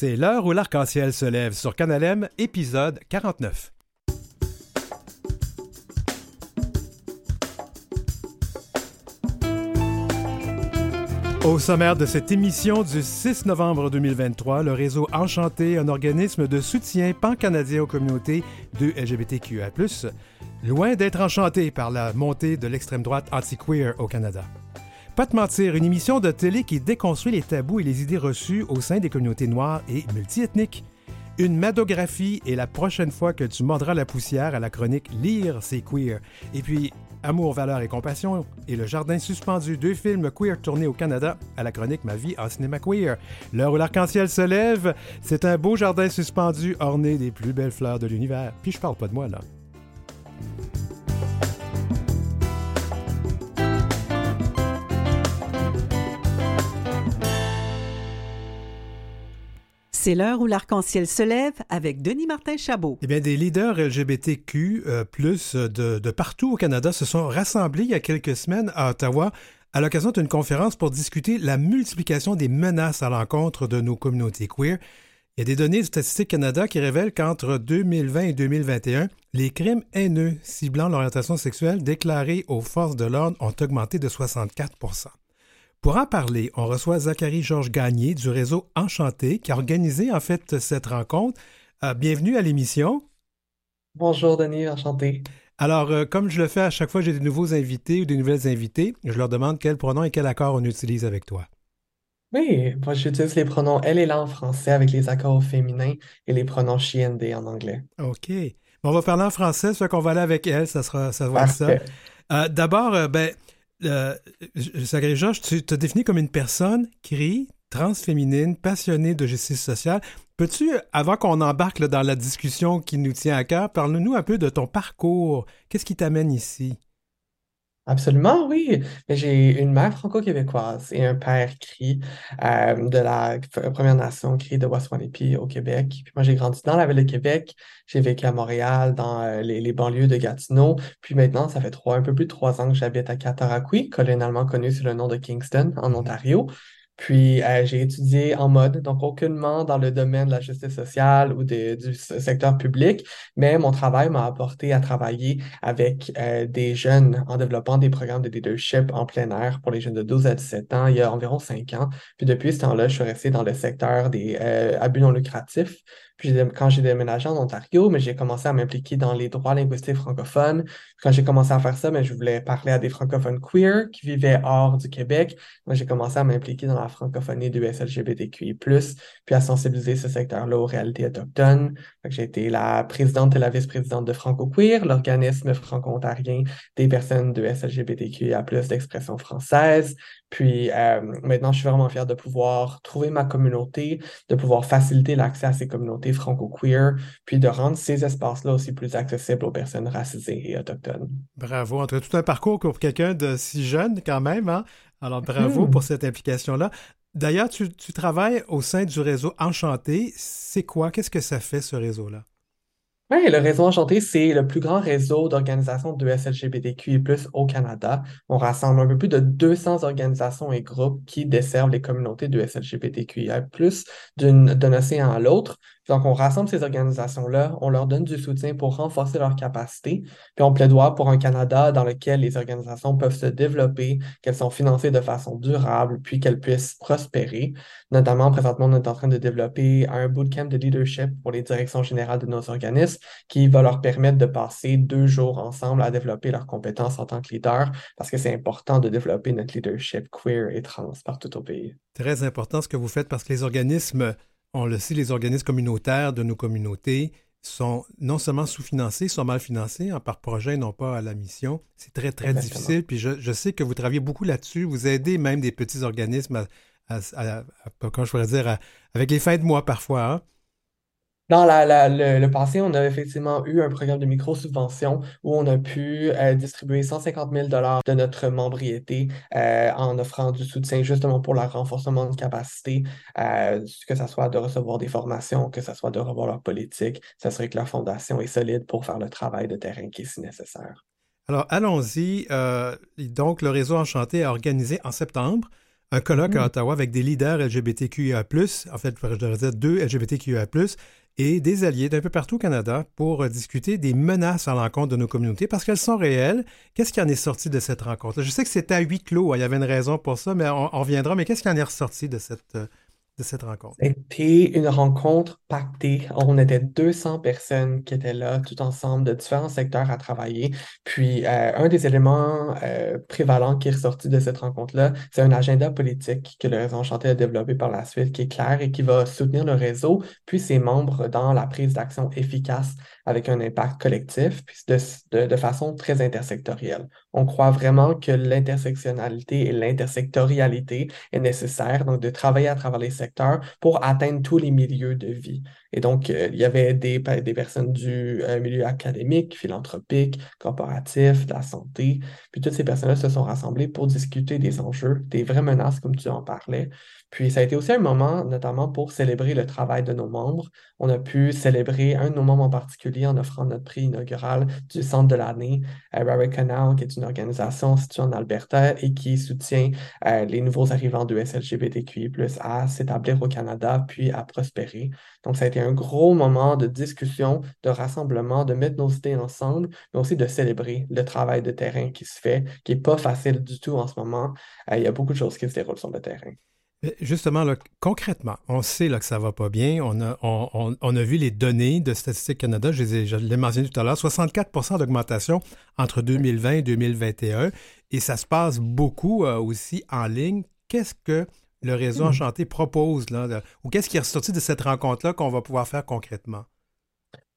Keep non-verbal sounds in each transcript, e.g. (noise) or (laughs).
C'est l'heure où l'arc-en-ciel se lève sur Canalem, épisode 49. Au sommaire de cette émission du 6 novembre 2023, le réseau Enchanté, un organisme de soutien pan-canadien aux communautés de LGBTQA+, loin d'être enchanté par la montée de l'extrême droite anti-queer au Canada. Pas de mentir, une émission de télé qui déconstruit les tabous et les idées reçues au sein des communautés noires et multiethniques. Une madographie et la prochaine fois que tu mordras la poussière à la chronique Lire, c'est queer. Et puis, Amour, valeur et compassion et Le Jardin suspendu, deux films queer tournés au Canada à la chronique Ma vie en cinéma queer. L'heure où l'arc-en-ciel se lève, c'est un beau jardin suspendu orné des plus belles fleurs de l'univers. Puis je parle pas de moi là. C'est l'heure où l'arc-en-ciel se lève avec Denis Martin Chabot. Eh bien, des leaders LGBTQ euh, plus de, de partout au Canada se sont rassemblés il y a quelques semaines à Ottawa à l'occasion d'une conférence pour discuter la multiplication des menaces à l'encontre de nos communautés queer. Il y a des données de Statistique Canada qui révèlent qu'entre 2020 et 2021, les crimes haineux ciblant l'orientation sexuelle déclarés aux forces de l'ordre ont augmenté de 64 pour en parler, on reçoit Zachary Georges Gagné du réseau Enchanté qui a organisé en fait cette rencontre. Euh, bienvenue à l'émission. Bonjour Denis, enchanté. Alors, euh, comme je le fais à chaque fois que j'ai des nouveaux invités ou des nouvelles invitées, je leur demande quel pronom et quel accord on utilise avec toi. Oui, moi j'utilise les pronoms elle et là en français avec les accords au féminin et les pronoms she and they en anglais. OK. on va parler en français, soit qu'on va aller avec elle, ça sera ça va être ça. Euh, d'abord, ben, euh, Georges, tu te définis comme une personne qui transféminine, passionnée de justice sociale. Peux-tu, avant qu'on embarque dans la discussion qui nous tient à cœur, parle-nous un peu de ton parcours. Qu'est-ce qui t'amène ici? Absolument, oui. J'ai une mère franco-québécoise et un père cri euh, de la Première Nation, cri de Waswanipi au Québec. Puis moi, j'ai grandi dans la ville de Québec. J'ai vécu à Montréal, dans euh, les, banlieues de Gatineau. Puis maintenant, ça fait trois, un peu plus de trois ans que j'habite à Cataraqui, colonialement connu sous le nom de Kingston, en Ontario. Puis euh, j'ai étudié en mode, donc aucunement dans le domaine de la justice sociale ou du secteur public, mais mon travail m'a apporté à travailler avec euh, des jeunes en développant des programmes de leadership en plein air pour les jeunes de 12 à 17 ans il y a environ 5 ans. Puis depuis ce temps-là, je suis resté dans le secteur des euh, abus non lucratifs. Puis quand j'ai déménagé en Ontario, mais j'ai commencé à m'impliquer dans les droits linguistiques francophones. Quand j'ai commencé à faire ça, mais je voulais parler à des francophones queer qui vivaient hors du Québec. Moi, j'ai commencé à m'impliquer dans la francophonie du SLGBTQI+, puis à sensibiliser ce secteur-là aux réalités autochtones. J'ai été la présidente et la vice-présidente de Franco Queer, l'organisme franco-ontarien des personnes de SLGBTQIA+, d'expression française. Puis euh, maintenant, je suis vraiment fier de pouvoir trouver ma communauté, de pouvoir faciliter l'accès à ces communautés franco-queer, puis de rendre ces espaces-là aussi plus accessibles aux personnes racisées et autochtones. Bravo. Entre tout un parcours pour quelqu'un de si jeune quand même. Hein? Alors bravo hmm. pour cette implication-là. D'ailleurs, tu, tu travailles au sein du réseau Enchanté. C'est quoi? Qu'est-ce que ça fait, ce réseau-là? Oui, le Réseau Enchanté, c'est le plus grand réseau d'organisations de SLGBTQI+, au Canada. On rassemble un peu plus de 200 organisations et groupes qui desservent les communautés de SLGBTQI+, d'un océan à l'autre. Donc, on rassemble ces organisations-là, on leur donne du soutien pour renforcer leurs capacités, puis on plaidoie pour un Canada dans lequel les organisations peuvent se développer, qu'elles sont financées de façon durable, puis qu'elles puissent prospérer. Notamment, présentement, on est en train de développer un bootcamp de leadership pour les directions générales de nos organismes qui va leur permettre de passer deux jours ensemble à développer leurs compétences en tant que leader, parce que c'est important de développer notre leadership queer et trans partout au pays. Très important ce que vous faites parce que les organismes on le sait, les organismes communautaires de nos communautés sont non seulement sous-financés, sont mal financés hein, par projet, non pas à la mission. C'est très, très difficile. Puis je, sais que vous travaillez beaucoup là-dessus. Vous aidez même des petits organismes à, quand je pourrais dire, avec les fins de mois parfois. Hein. Dans le, passé, on a effectivement eu un programme de micro-subvention où on a pu euh, distribuer 150 000 de notre membriété euh, en offrant du soutien justement pour le renforcement de capacité, euh, que ce soit de recevoir des formations, que ce soit de revoir leur politique, s'assurer que leur fondation est solide pour faire le travail de terrain qui est si nécessaire. Alors, allons-y. donc, le réseau Enchanté a organisé en septembre un colloque à Mm. Ottawa avec des leaders LGBTQIA+, en fait, je devrais dire deux LGBTQIA+, et des alliés d'un peu partout au Canada pour euh, discuter des menaces à l'encontre de nos communautés parce qu'elles sont réelles. Qu'est-ce qui en est sorti de cette rencontre Je sais que c'était à huis clos, hein, il y avait une raison pour ça, mais on, on reviendra. Mais qu'est-ce qui en est ressorti de cette, euh, cette rencontre C'était une rencontre pactée. On était 200 personnes qui étaient là, tout ensemble, de différents secteurs à travailler. Puis, euh, un des éléments euh, prévalents qui est ressorti de cette rencontre-là, c'est un agenda politique que le Réseau Enchanté a développé par la suite, qui est clair et qui va soutenir le réseau, puis ses membres dans la prise d'action efficace avec un impact collectif, puis de, façon très intersectorielle. On croit vraiment que l'intersectionnalité et l'intersectorialité est nécessaire, donc de travailler à travers les secteurs pour atteindre tous les milieux de vie. Et donc, euh, il y avait des, des personnes du euh, milieu académique, philanthropique, corporatif, de la santé, puis toutes ces personnes-là se sont rassemblées pour discuter des enjeux, des vraies menaces, comme tu en parlais. Puis ça a été aussi un moment, notamment pour célébrer le travail de nos membres. On a pu célébrer un de nos membres en particulier en offrant notre prix inaugural du Centre de l'année, euh, Rary Canal, qui est une organisation située en Alberta et qui soutient euh, les nouveaux arrivants de SLGBTQI+, à s'établir au Canada, puis à prospérer. Donc ça a été un gros moment de discussion, de rassemblement, de mettre nos idées ensemble, mais aussi de célébrer le travail de terrain qui se fait, qui n'est pas facile du tout en ce moment. Euh, il y a beaucoup de choses qui se déroulent sur le terrain. Justement, là, concrètement, on sait là, que ça ne va pas bien. On a, on, on, on a vu les données de Statistique Canada, je, les ai, je l'ai mentionné tout à l'heure, 64% d'augmentation entre 2020 et 2021. Et ça se passe beaucoup euh, aussi en ligne. Qu'est-ce que le réseau Enchanté propose, là, de, ou qu'est-ce qui est ressorti de cette rencontre-là qu'on va pouvoir faire concrètement?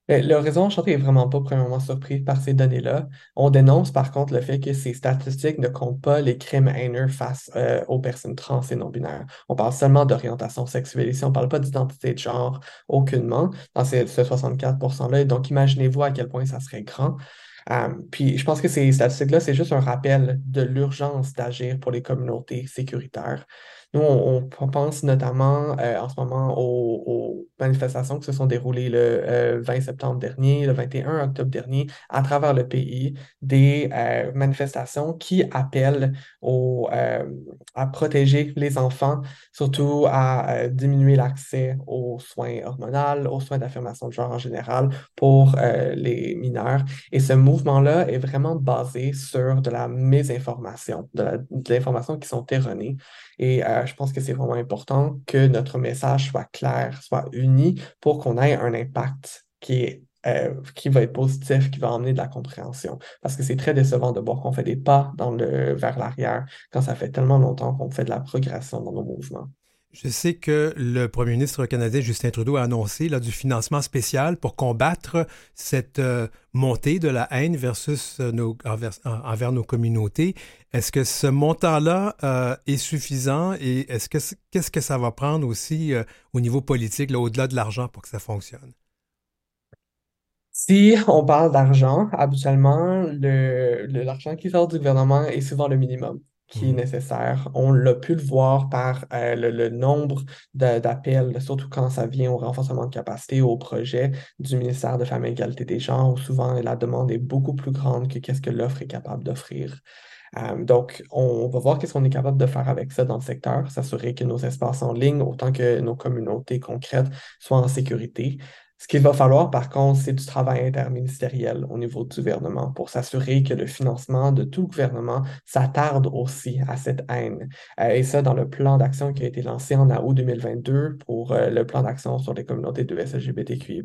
Le réseau Enchanté n'est vraiment pas premièrement surpris par ces données-là. On dénonce par contre le fait que ces statistiques ne comptent pas les crimes haineux face euh, aux personnes trans et non-binaires. On parle seulement d'orientation sexuelle ici, on ne parle pas d'identité de genre aucunement dans ces, ce 64%-là. Donc imaginez-vous à quel point ça serait grand. Um, puis je pense que ces statistiques-là, c'est juste un rappel de l'urgence d'agir pour les communautés sécuritaires. Nous, on, pense notamment euh, en ce moment aux, manifestations qui se sont déroulées le euh, 20 septembre dernier, le 21 octobre dernier, à travers le pays, des euh, manifestations qui appellent à protéger les enfants, surtout à diminuer l'accès aux soins hormonaux, aux soins d'affirmation de genre en général pour les mineurs. Et ce mouvement-là est vraiment basé sur de la mésinformation, de l'information qui sont erronées. Et euh, je pense que c'est vraiment important que notre message soit clair, soit uni pour qu'on ait un impact qui est euh, qui va être positif, qui va emmener de la compréhension. Parce que c'est très décevant de voir qu'on fait des pas dans le, vers l'arrière quand ça fait tellement longtemps qu'on fait de la progression dans nos mouvements. Je sais que le premier ministre canadien Justin Trudeau a annoncé là, du financement spécial pour combattre cette euh, montée de la haine versus euh, nos, envers, envers, nos communautés. Est-ce que ce montant-là euh, est suffisant et est-ce que qu'est-ce que ça va prendre aussi au niveau politique, au-delà de l'argent, pour que ça fonctionne? Si on parle d'argent, habituellement, le, le, l'argent qui sort du gouvernement est souvent le minimum qui est nécessaire. On l'a pu le voir par euh, le, le, nombre d'appels, surtout quand ça vient au renforcement de capacité, au projet du ministère de Femmes et Égalité des genres, où souvent la demande est beaucoup plus grande que qu'est-ce que l'offre est capable d'offrir. Euh, donc, on va voir qu'est-ce qu'on est capable de faire avec ça dans le secteur, s'assurer que nos espaces en ligne, autant que nos communautés concrètes, soient en sécurité. Ce qu'il va falloir, par contre, c'est du travail interministériel au niveau du gouvernement pour s'assurer que le financement de tout gouvernement s'attarde aussi à cette haine. Euh, et ça, dans le plan d'action qui a été lancé en août 2022 pour euh, le plan d'action sur les communautés de SLGBTQI+,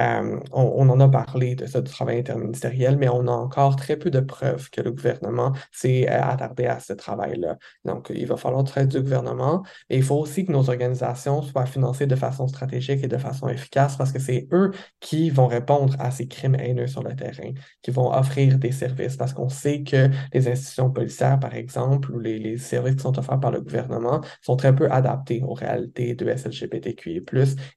euh, on, on, en a parlé de ça, du travail interministériel, mais on a encore très peu de preuves que le gouvernement s'est attardé à ce travail-là. Donc, il va falloir travail du gouvernement, et il faut aussi que nos organisations soient financées de façon stratégique et de façon efficace parce que c'est eux qui vont répondre à ces crimes haineux sur le terrain, qui vont offrir des services, parce qu'on sait que les institutions policières, par exemple, ou les, les, services qui sont offerts par le gouvernement sont très peu adaptés aux réalités de SLGBTQI+,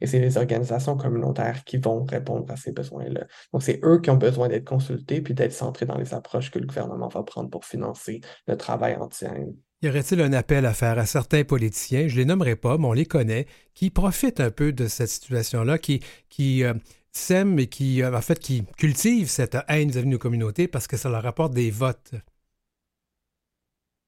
et c'est les organisations communautaires qui vont répondre à ces besoins-là. Donc, c'est eux qui ont besoin d'être consultés puis d'être centrés dans les approches que le gouvernement va prendre pour financer le travail anti-haine. Y aurait-il un appel à faire à certains politiciens, je ne les nommerai pas, mais on les connaît, qui profitent un peu de cette situation-là, qui, qui euh, sèment et qui, euh, en fait, qui cultivent cette haine vis-à-vis de nos communautés parce que ça leur apporte des votes?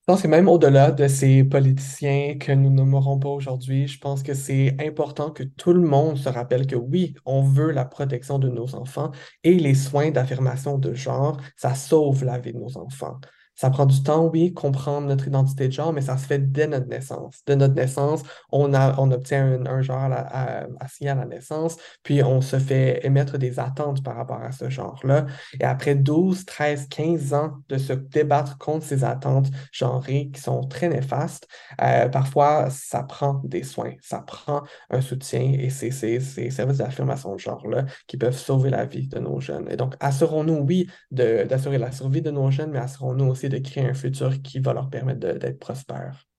Pense que même au-delà de ces politiciens que nous nommerons pas aujourd'hui, je pense que c'est important que tout le monde se rappelle que oui, on veut la protection de nos enfants et les soins d'affirmation de genre, ça sauve la vie de nos enfants. Ça prend du temps, oui, comprendre notre identité de genre, mais ça se fait dès notre naissance. De notre naissance, on, a, on obtient un, genre à, à, la naissance, puis on se fait émettre des attentes par rapport à ce genre-là. Et après 12, 13, 15 ans de se débattre contre ces attentes genrées qui sont très néfastes, euh, parfois, ça prend des soins, ça prend un soutien et c'est ces services d'affirmation de genre-là qui peuvent sauver la vie de nos jeunes. Et donc, assurons-nous, oui, d'assurer la survie de nos jeunes, mais assurons-nous aussi de créer un futur qui va leur permettre d'être prospères.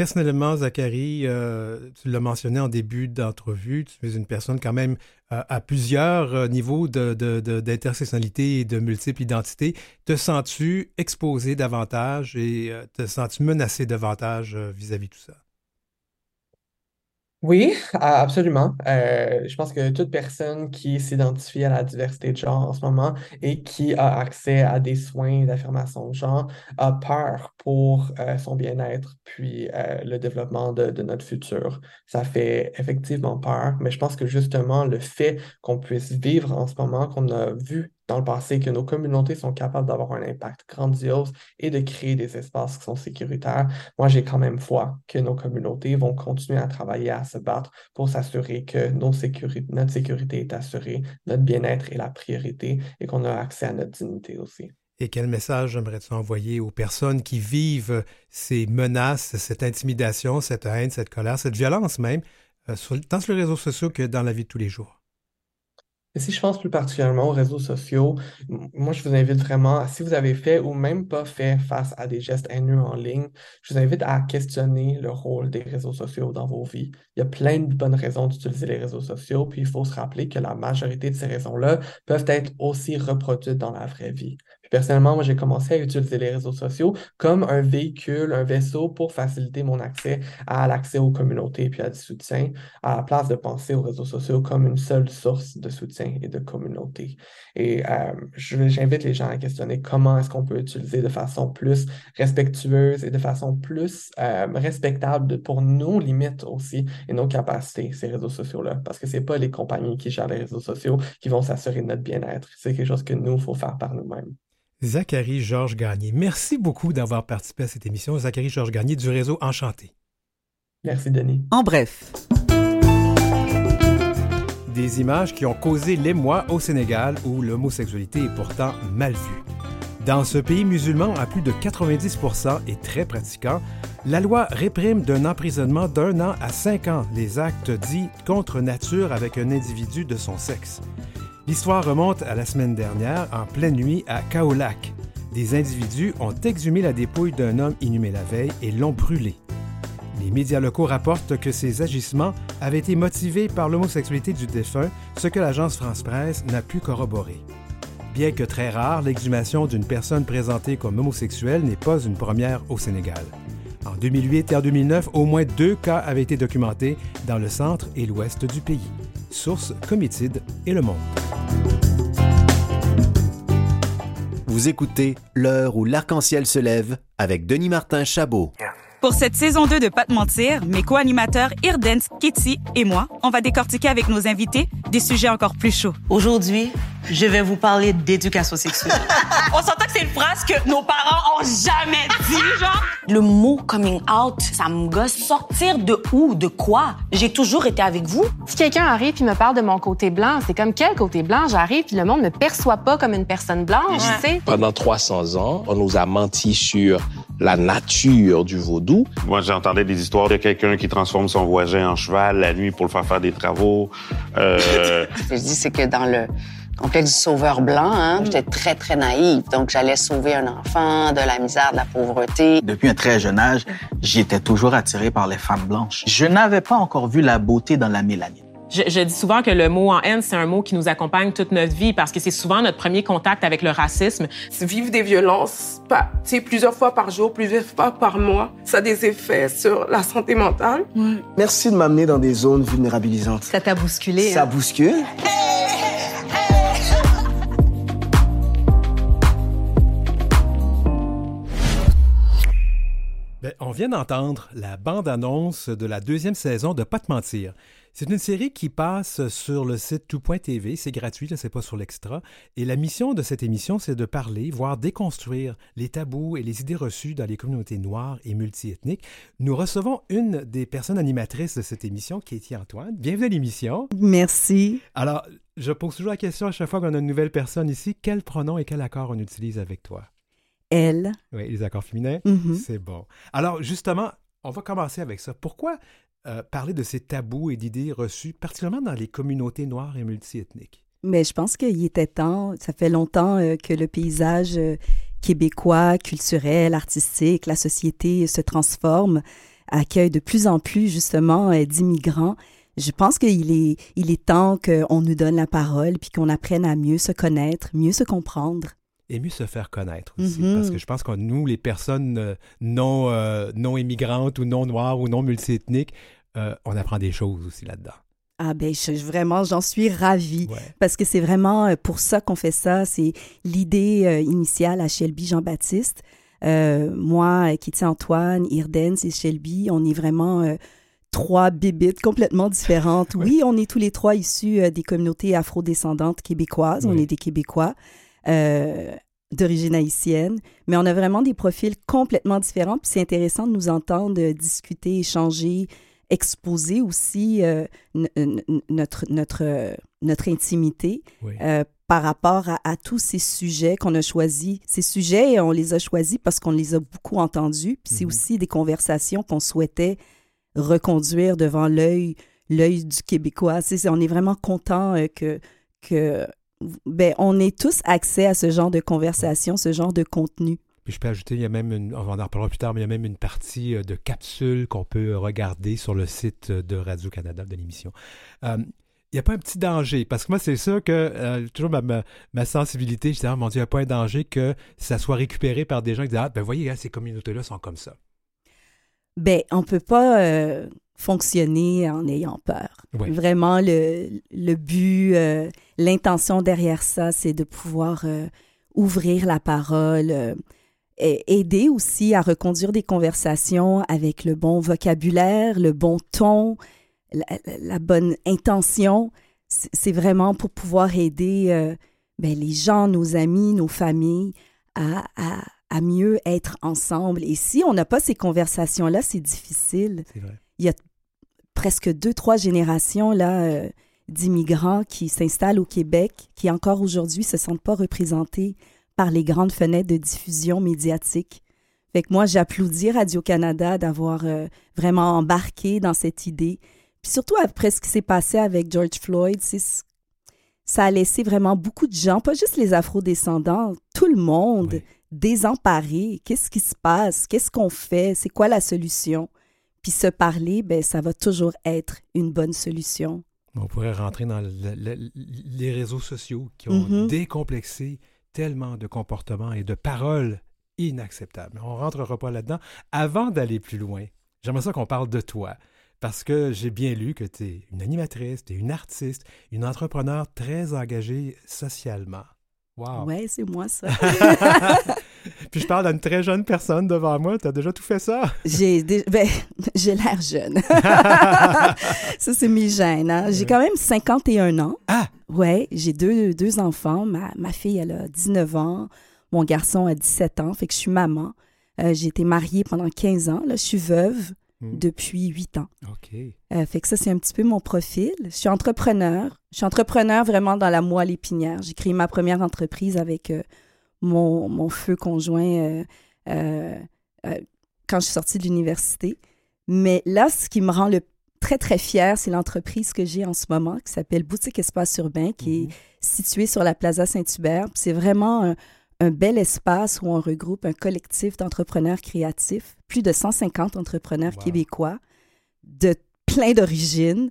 Personnellement, Zachary, euh, tu l'as mentionné en début d'entrevue, tu es une personne quand même euh, à plusieurs euh, niveaux d'intersectionnalité et de multiples identités. Te sens-tu exposé davantage et te sens-tu menacé davantage vis-à-vis -vis de tout ça? Oui, absolument. Euh, je pense que toute personne qui s'identifie à la diversité de genre en ce moment et qui a accès à des soins d'affirmation de genre a peur pour euh, son bien-être puis euh, le développement de, de notre futur. Ça fait effectivement peur, mais je pense que justement le fait qu'on puisse vivre en ce moment, qu'on a vu dans le passé que nos communautés sont capables d'avoir un impact grandiose et de créer des espaces qui sont sécuritaires, moi, j'ai quand même foi que nos communautés vont continuer à travailler, à se battre pour s'assurer que notre sécurité est assurée, notre bien-être est la priorité et qu'on a accès à notre dignité aussi. Et quel message aimerais-tu envoyer aux personnes qui vivent ces menaces, cette intimidation, cette haine, cette colère, cette violence même, euh, tant sur les réseaux sociaux que dans la vie de tous les jours? Et si je pense plus particulièrement aux réseaux sociaux, moi, je vous invite vraiment, si vous avez fait ou même pas fait face à des gestes haineux en ligne, je vous invite à questionner le rôle des réseaux sociaux dans vos vies. Il y a plein de bonnes raisons d'utiliser les réseaux sociaux, puis il faut se rappeler que la majorité de ces raisons-là peuvent être aussi reproduites dans la vraie vie. Personnellement, moi, j'ai commencé à utiliser les réseaux sociaux comme un véhicule, un vaisseau pour faciliter mon accès à l'accès aux communautés puis à du soutien, à la place de penser aux réseaux sociaux comme une seule source de soutien et de communauté. Et euh, j'invite les gens à questionner comment est-ce qu'on peut utiliser de façon plus respectueuse et de façon plus euh, respectable pour nos limites aussi et nos capacités, ces réseaux sociaux-là. Parce que c'est pas les compagnies qui gèrent les réseaux sociaux qui vont s'assurer de notre bien-être. C'est quelque chose que nous, il faut faire par nous-mêmes. Zachary Georges Gagné. Merci beaucoup d'avoir participé à cette émission. Zachary Georges Gagné du réseau Enchanté. Merci, Denis. En bref. Des images qui ont causé l'émoi au Sénégal où l'homosexualité est pourtant mal vue. Dans ce pays musulman à plus de 90% et très pratiquant, la loi réprime d'un emprisonnement d'un an à cinq ans les actes dits contre nature avec un individu de son sexe. L'histoire remonte à la semaine dernière, en pleine nuit, à Kaolac. Des individus ont exhumé la dépouille d'un homme inhumé la veille et l'ont brûlé. Les médias locaux rapportent que ces agissements avaient été motivés par l'homosexualité du défunt, ce que l'agence France-Presse n'a pu corroborer. Bien que très rare, l'exhumation d'une personne présentée comme homosexuelle n'est pas une première au Sénégal. En 2008 et en 2009, au moins deux cas avaient été documentés dans le centre et l'ouest du pays. Source Comitide et Le Monde. Vous écoutez L'heure où l'arc-en-ciel se lève avec Denis Martin Chabot. Pour cette saison 2 de Pas de mentir, mes co-animateurs Irdens, Kitty et moi, on va décortiquer avec nos invités des sujets encore plus chauds. Aujourd'hui, je vais vous parler d'éducation sexuelle. (laughs) on s'entend que c'est une phrase que nos parents ont jamais dit, genre. Le mot coming out, ça me gosse. Sortir de où, de quoi? J'ai toujours été avec vous. Si quelqu'un arrive et me parle de mon côté blanc, c'est comme quel côté blanc? J'arrive puis le monde me perçoit pas comme une personne blanche, tu sais. Pendant 300 ans, on nous a menti sur la nature du vaudou. Moi, j'entendais des histoires de quelqu'un qui transforme son voisin en cheval la nuit pour le faire faire des travaux. Euh... Ce (laughs) que je dis, c'est que dans le complexe du sauveur blanc, hein, j'étais très, très naïve. Donc, j'allais sauver un enfant de la misère, de la pauvreté. Depuis un très jeune âge, j'étais toujours attiré par les femmes blanches. Je n'avais pas encore vu la beauté dans la mélanine. Je, dis souvent que le mot en haine, c'est un mot qui nous accompagne toute notre vie parce que c'est souvent notre premier contact avec le racisme. Vivre des violences pas, plusieurs fois par jour, plusieurs fois par mois, ça a des effets sur la santé mentale. Merci de m'amener dans des zones vulnérabilisantes. Ça t'a bousculé. Ça hein? bouscule. vient d'entendre la bande-annonce de la deuxième saison de Pas te mentir. C'est une série qui passe sur le site tout.tv, c'est gratuit, c'est pas sur l'extra. Et la mission de cette émission, c'est de parler, voire déconstruire les tabous et les idées reçues dans les communautés noires et multiethniques. Nous recevons une des personnes animatrices de cette émission, Katie Antoine. Bienvenue à l'émission. Merci. Alors, je pose toujours la question à chaque fois qu'on a une nouvelle personne ici, quel pronom et quel accord on utilise avec toi? Elle. Oui, les accords féminins. Mhm. C'est bon. Alors, justement, on va commencer avec ça. Pourquoi euh, parler de ces tabous et d'idées reçues, particulièrement dans les communautés noires et multiethniques? Mais je pense qu'il était temps. Ça fait longtemps euh, que le paysage euh, québécois, culturel, artistique, la société se transforme, accueille de plus en plus justement d'immigrants. Je pense qu'il est, il est temps qu'on nous donne la parole puis qu'on apprenne à mieux se connaître, mieux se comprendre. Et mieux se faire connaître aussi. Mhm. Parce que je pense que nous, les personnes euh, non, euh, non immigrantes ou non noires ou non multiethniques, euh, on apprend des choses aussi là-dedans. Ah ben je, vraiment, j'en suis ravie parce que c'est vraiment euh, pour ça qu'on fait ça. C'est l'idée initiale à Shelby Jean-Baptiste. Euh, moi, Kitty Antoine, Irdens et Shelby, on est vraiment euh, trois bébites complètement différentes. (laughs) Oui, on est tous les trois issus euh, des communautés afrodescendantes québécoises. On est des Québécois. Euh, d'origine haïtienne, mais on a vraiment des profils complètement différents. Puis c'est intéressant de nous entendre discuter, échanger, exposer aussi euh, notre, notre, euh, notre intimité Oui. euh, par rapport à, à tous ces sujets qu'on a choisis. Ces sujets, on les a choisis parce qu'on les a beaucoup entendus. Puis c'est Mhm. aussi des conversations qu'on souhaitait reconduire devant l'œil l'œil du Québécois. C'est- c'est- on est vraiment content euh, que, que ben, on ait tous accès à ce genre de conversation, ce genre de contenu. Puis je peux ajouter, il y a même, une, on en reparlera plus tard, mais il y a même une partie euh, de capsules qu'on peut regarder sur le site de Radio-Canada de l'émission. Euh, il n'y a pas un petit danger, parce que moi, c'est sûr que euh, toujours ma, ma, ma sensibilité, je dis, ah mon Dieu, il n'y a pas un danger que ça soit récupéré par des gens qui disent, ah, ben voyez, hein, ces communautés-là sont comme ça. Ben, on peut pas euh, fonctionner en ayant peur. Ouais. Vraiment, le, le but, euh, l'intention derrière ça, c'est de pouvoir euh, ouvrir la parole, euh, et aider aussi à reconduire des conversations avec le bon vocabulaire, le bon ton, la, la bonne intention. C'est vraiment pour pouvoir aider euh, ben, les gens, nos amis, nos familles à, à- à mieux être ensemble. Et si on n'a pas ces conversations-là, c'est difficile. Il y a presque deux, trois générations là, euh, d'immigrants qui s'installent au Québec, qui encore aujourd'hui se sentent pas représentés par les grandes fenêtres de diffusion médiatique. Fait que moi, j'applaudis Radio-Canada d'avoir euh, vraiment embarqué dans cette idée. Puis surtout après ce qui s'est passé avec George Floyd, c'est ça a laissé vraiment beaucoup de gens, pas juste les afro-descendants, tout le monde désemparé. Qu'est-ce qui se passe? Qu'est-ce qu'on fait? C'est quoi la solution? Puis se parler, ben, ça va toujours être une bonne solution. On pourrait rentrer dans le- le- les réseaux sociaux qui ont Mhm. décomplexé tellement de comportements et de paroles inacceptables. On ne rentrera pas là-dedans. Avant d'aller plus loin, j'aimerais ça qu'on parle de toi. Parce que j'ai bien lu que tu es une animatrice, tu es une artiste, une entrepreneur très engagée socialement. Wow. Ouais, c'est moi ça. (laughs) (laughs) Puis je parle à une très jeune personne devant moi. Tu as déjà tout fait ça? J'ai dé- ben, (laughs) j'ai l'air jeune. (laughs) ça, c'est mes gènes. hein. J'ai quand même 51 ans. Ah! Ouais, j'ai deux, deux enfants. Ma, ma fille, elle a 19 ans. Mon garçon a 17 ans. Fait que je suis maman. Euh, j'ai été mariée pendant 15 ans. Là, je suis veuve Hmm. depuis 8 ans. OK. Euh, fait que ça, c'est un petit peu mon profil. Je suis entrepreneur. Je suis entrepreneur vraiment dans la moelle épinière. J'ai créé ma première entreprise avec euh, mon, mon feu conjoint euh, euh, euh, quand je suis sortie de l'université. Mais là, ce qui me rend le très, très fière, c'est l'entreprise que j'ai en ce moment qui s'appelle Boutique Espace Urbain, qui est située sur la Plaza Saint-Hubert. C'est vraiment un, un bel espace où on regroupe un collectif d'entrepreneurs créatifs, plus de 150 entrepreneurs québécois de plein d'origines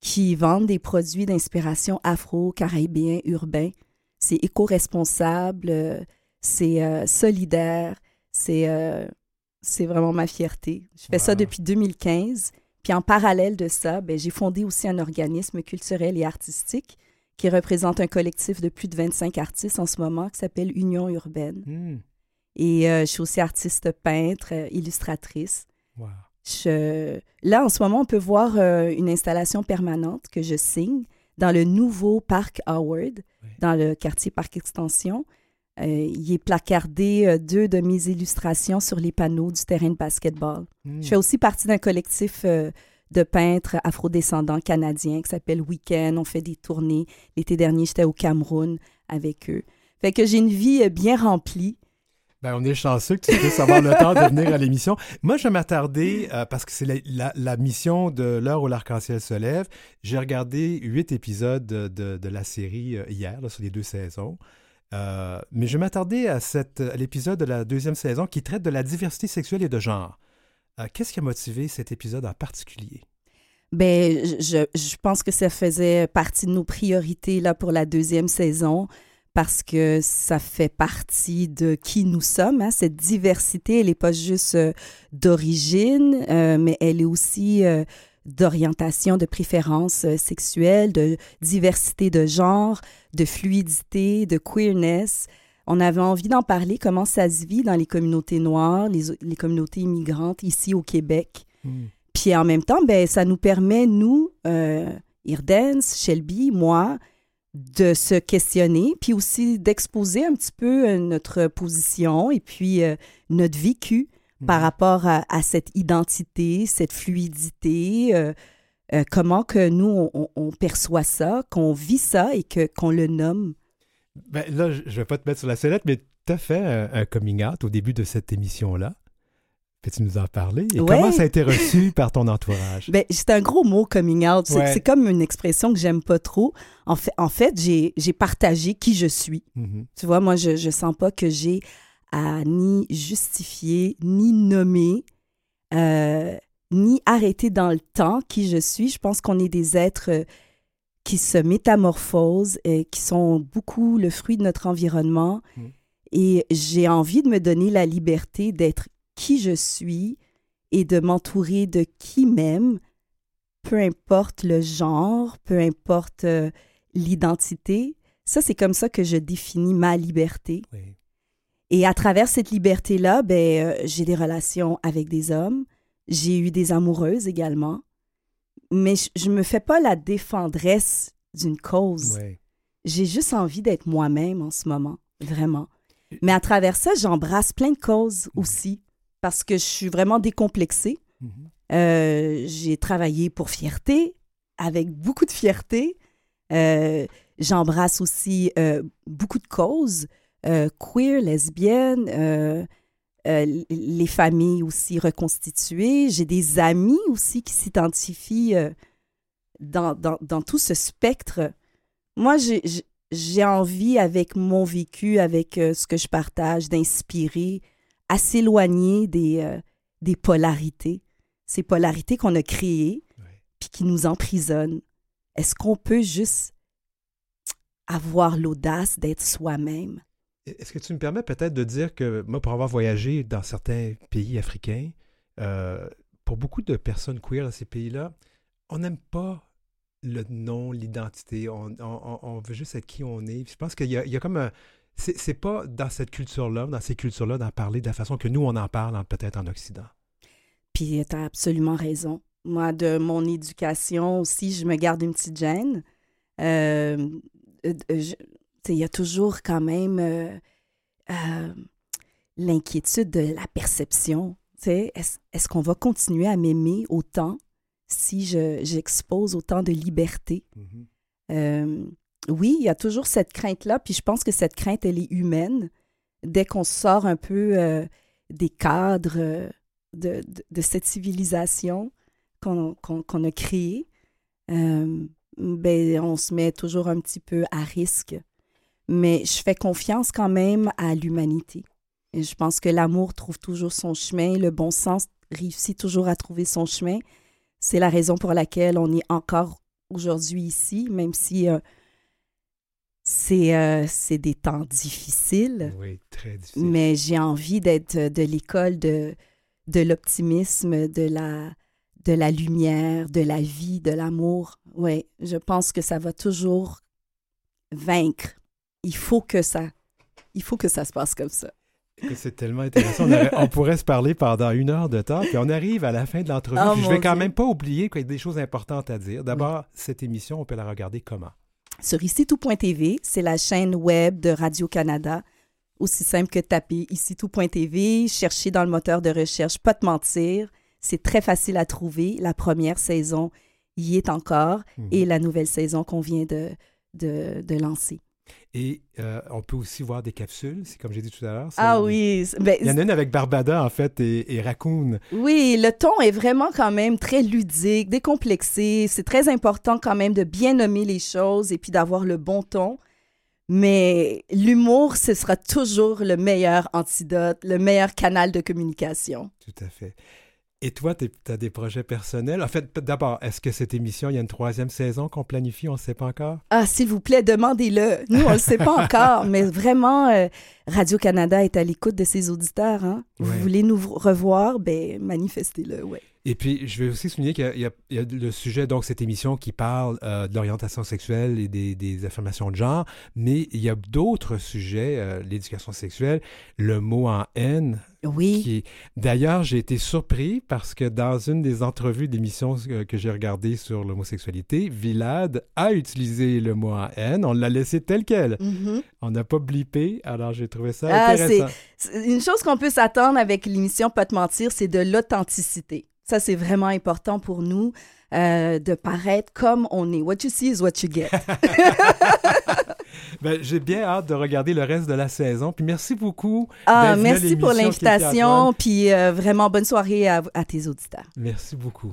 qui vendent des produits d'inspiration afro-caribéen urbain. C'est éco-responsable, euh, c'est euh, solidaire, c'est euh, c'est vraiment ma fierté. Je fais ça depuis 2015. Puis en parallèle de ça, ben, j'ai fondé aussi un organisme culturel et artistique qui représente un collectif de plus de 25 artistes en ce moment qui s'appelle Union urbaine. Hmm. Et euh, je suis aussi artiste peintre, illustratrice. Je- Là, en ce moment, on peut voir une installation permanente que je signe dans le nouveau parc Howard, dans le quartier Parc Extension. Euh, il est placardé euh, deux de mes illustrations sur les panneaux du terrain de basketball. Hmm. Je fais aussi partie d'un collectif euh, de peintres afrodescendants canadiens qui s'appelle Weekend. On fait des tournées. L'été dernier, j'étais au Cameroun avec eux. Fait que j'ai une vie bien remplie. Ben, on est chanceux que tu puisses avoir le temps de venir à l'émission. Moi, je vais m'attarder, euh, parce que c'est la, mission de l'heure où l'arc-en-ciel se lève. J'ai regardé huit épisodes de, la série euh, hier, sur les deux saisons. Euh, mais je vais m'attarder à, à l'épisode de la deuxième saison qui traite de la diversité sexuelle et de genre. Qu'est-ce qui a motivé cet épisode en particulier? Ben, je, je pense que ça faisait partie de nos priorités là, pour la deuxième saison parce que ça fait partie de qui nous sommes. hein. Cette diversité, elle n'est pas juste euh, d'origine, euh, mais elle est aussi euh, d'orientation, de préférence sexuelle, de diversité de genre, de fluidité, de queerness. On avait envie d'en parler, comment ça se vit dans les communautés noires, les, les communautés immigrantes ici au Québec. Puis en même temps, ben, ça nous permet, nous, Irdens, Shelby, moi, de se questionner, puis aussi d'exposer un petit peu euh, notre position et puis euh, notre vécu par rapport à, à cette identité, cette fluidité, euh, euh, comment que nous, on, on- on perçoit ça, qu'on vit ça et que, qu'on le nomme. Ben, là, je ne vais pas te mettre sur la sellette, mais tu as fait un, un coming out au début de cette émission-là. Peux-tu nous en parler? Et Ouais. comment ça a été reçu par ton entourage? Ben, c'est un gros mot, coming out. C'est, Ouais. c'est comme une expression que j'aime pas trop. En fait, en fait j'ai, partagé qui je suis. Mhm. Tu vois, moi, je, je sens pas que j'ai à ni justifier, ni nommer, euh, ni arrêter dans le temps qui je suis. Je pense qu'on est des êtres euh, qui se métamorphosent et qui sont beaucoup le fruit de notre environnement. Et j'ai envie de me donner la liberté d'être qui je suis et de m'entourer de qui m'aime, peu importe le genre, peu importe euh, l'identité. Ça, c'est comme ça que je définis ma liberté. Et à travers cette liberté-là, ben, euh, j'ai des relations avec des hommes, j'ai eu des amoureuses également, mais je- je me fais pas la défendresse d'une cause. J'ai juste envie d'être moi-même en ce moment, vraiment. Mais à travers ça, j'embrasse plein de causes aussi, parce que je suis vraiment décomplexée. Euh, j'ai travaillé pour fierté, avec beaucoup de fierté. Euh, J'embrasse aussi euh, beaucoup de causes, queer, lesbiennes, les familles aussi reconstituées. J'ai des amis aussi qui s'identifient dans, dans, dans tout ce spectre. Moi, j'ai- envie, avec mon vécu, avec ce que je partage, d'inspirer, à s'éloigner des, euh, des polarités. Ces polarités qu'on a créées, puis qui nous emprisonnent. Est-ce qu'on peut juste avoir l'audace d'être soi-même? Est-ce que tu me permets peut-être de dire que moi, pour avoir voyagé dans certains pays africains, euh, pour beaucoup de personnes queer dans ces pays-là, on n'aime pas le nom, l'identité. On, on- on- on veut juste être qui on est. Puis je pense qu'il y y a comme un. C'est pas dans cette culture-là, dans ces cultures-là, d'en parler de la façon que nous, on en parle peut-être en Occident. Puis tu as absolument raison. Moi, de mon éducation aussi, je me garde une petite gêne. Euh, euh, sais, Il y a toujours quand même euh, euh, l'inquiétude de la perception. Est-ce qu'on va continuer à m'aimer autant si je- j'expose autant de liberté? Euh, oui, il y a toujours cette crainte-là, puis je pense que cette crainte, elle est humaine. Dès qu'on sort un peu euh, des cadres euh, de, cette civilisation qu'on a créée, euh, ben, on se met toujours un petit peu à risque. Mais je fais confiance quand même à l'humanité. Je pense que l'amour trouve toujours son chemin, le bon sens réussit toujours à trouver son chemin. C'est la raison pour laquelle on est encore aujourd'hui ici, même si c'est euh, des temps difficiles. Oui, très difficile. Mais j'ai envie d'être de l'école de, de l'optimisme, de la, de la lumière, de la vie, de l'amour. Oui, je pense que ça va toujours vaincre. Il faut que ça, il faut que ça se passe comme ça. C'est tellement intéressant. On, aurait- on pourrait se parler pendant une heure de temps, puis on arrive à la fin de l'entrevue. Oh, je vais quand Dieu. même pas oublier qu'il y a des choses importantes à dire. D'abord, cette émission, on peut la regarder comment? Sur ici-tout.tv, c'est la chaîne web de Radio-Canada. Aussi simple que taper ici-tout.tv, chercher dans le moteur de recherche Pas te mentir. C'est très facile à trouver. La première saison y est encore Mhm. et la nouvelle saison qu'on vient de, de, de lancer. Et euh, on peut aussi voir des capsules, c'est comme j'ai dit tout à l'heure. Ah oui, ben, Il y en a une avec Barbada, en fait, et, et Raccoon. Oui, le ton est vraiment quand même très ludique, décomplexé. C'est très important quand même de bien nommer les choses et puis d'avoir le bon ton. Mais l'humour, ce sera toujours le meilleur antidote, le meilleur canal de communication. Tout à fait. Et toi, tu as des projets personnels? En fait, d'abord, est-ce que cette émission, il y a une troisième saison qu'on planifie? On ne sait pas encore? Ah, s'il vous plaît, demandez-le. Nous, on ne le sait pas (laughs) encore, mais vraiment, euh, Radio-Canada est à l'écoute de ses auditeurs. hein. Vous voulez nous revoir? Ben, manifestez-le, ouais. Et puis, je vais aussi souligner qu'il y a- y, y le sujet, donc, cette émission qui parle euh, de l'orientation sexuelle et des, des affirmations de genre, mais il y a d'autres sujets, euh, l'éducation sexuelle, le mot en haine. Oui. Qui, d'ailleurs, j'ai été surpris parce que dans une des entrevues d'émissions euh, que j'ai regardées sur l'homosexualité, Vilad a utilisé le mot en haine. On l'a laissé tel quel. Mhm. On n'a pas blippé, alors j'ai trouvé ça Ah, intéressant. c'est une chose qu'on peut s'attendre avec l'émission Pas te mentir, c'est de l'authenticité. Ça, c'est vraiment important pour nous euh, de paraître comme on est. What you see is what you get. (laughs) (laughs) Ben, j'ai bien hâte de regarder le reste de la saison. Puis merci beaucoup. Ah, merci pour l'invitation, puis euh, vraiment bonne soirée à, à tes auditeurs. Merci beaucoup.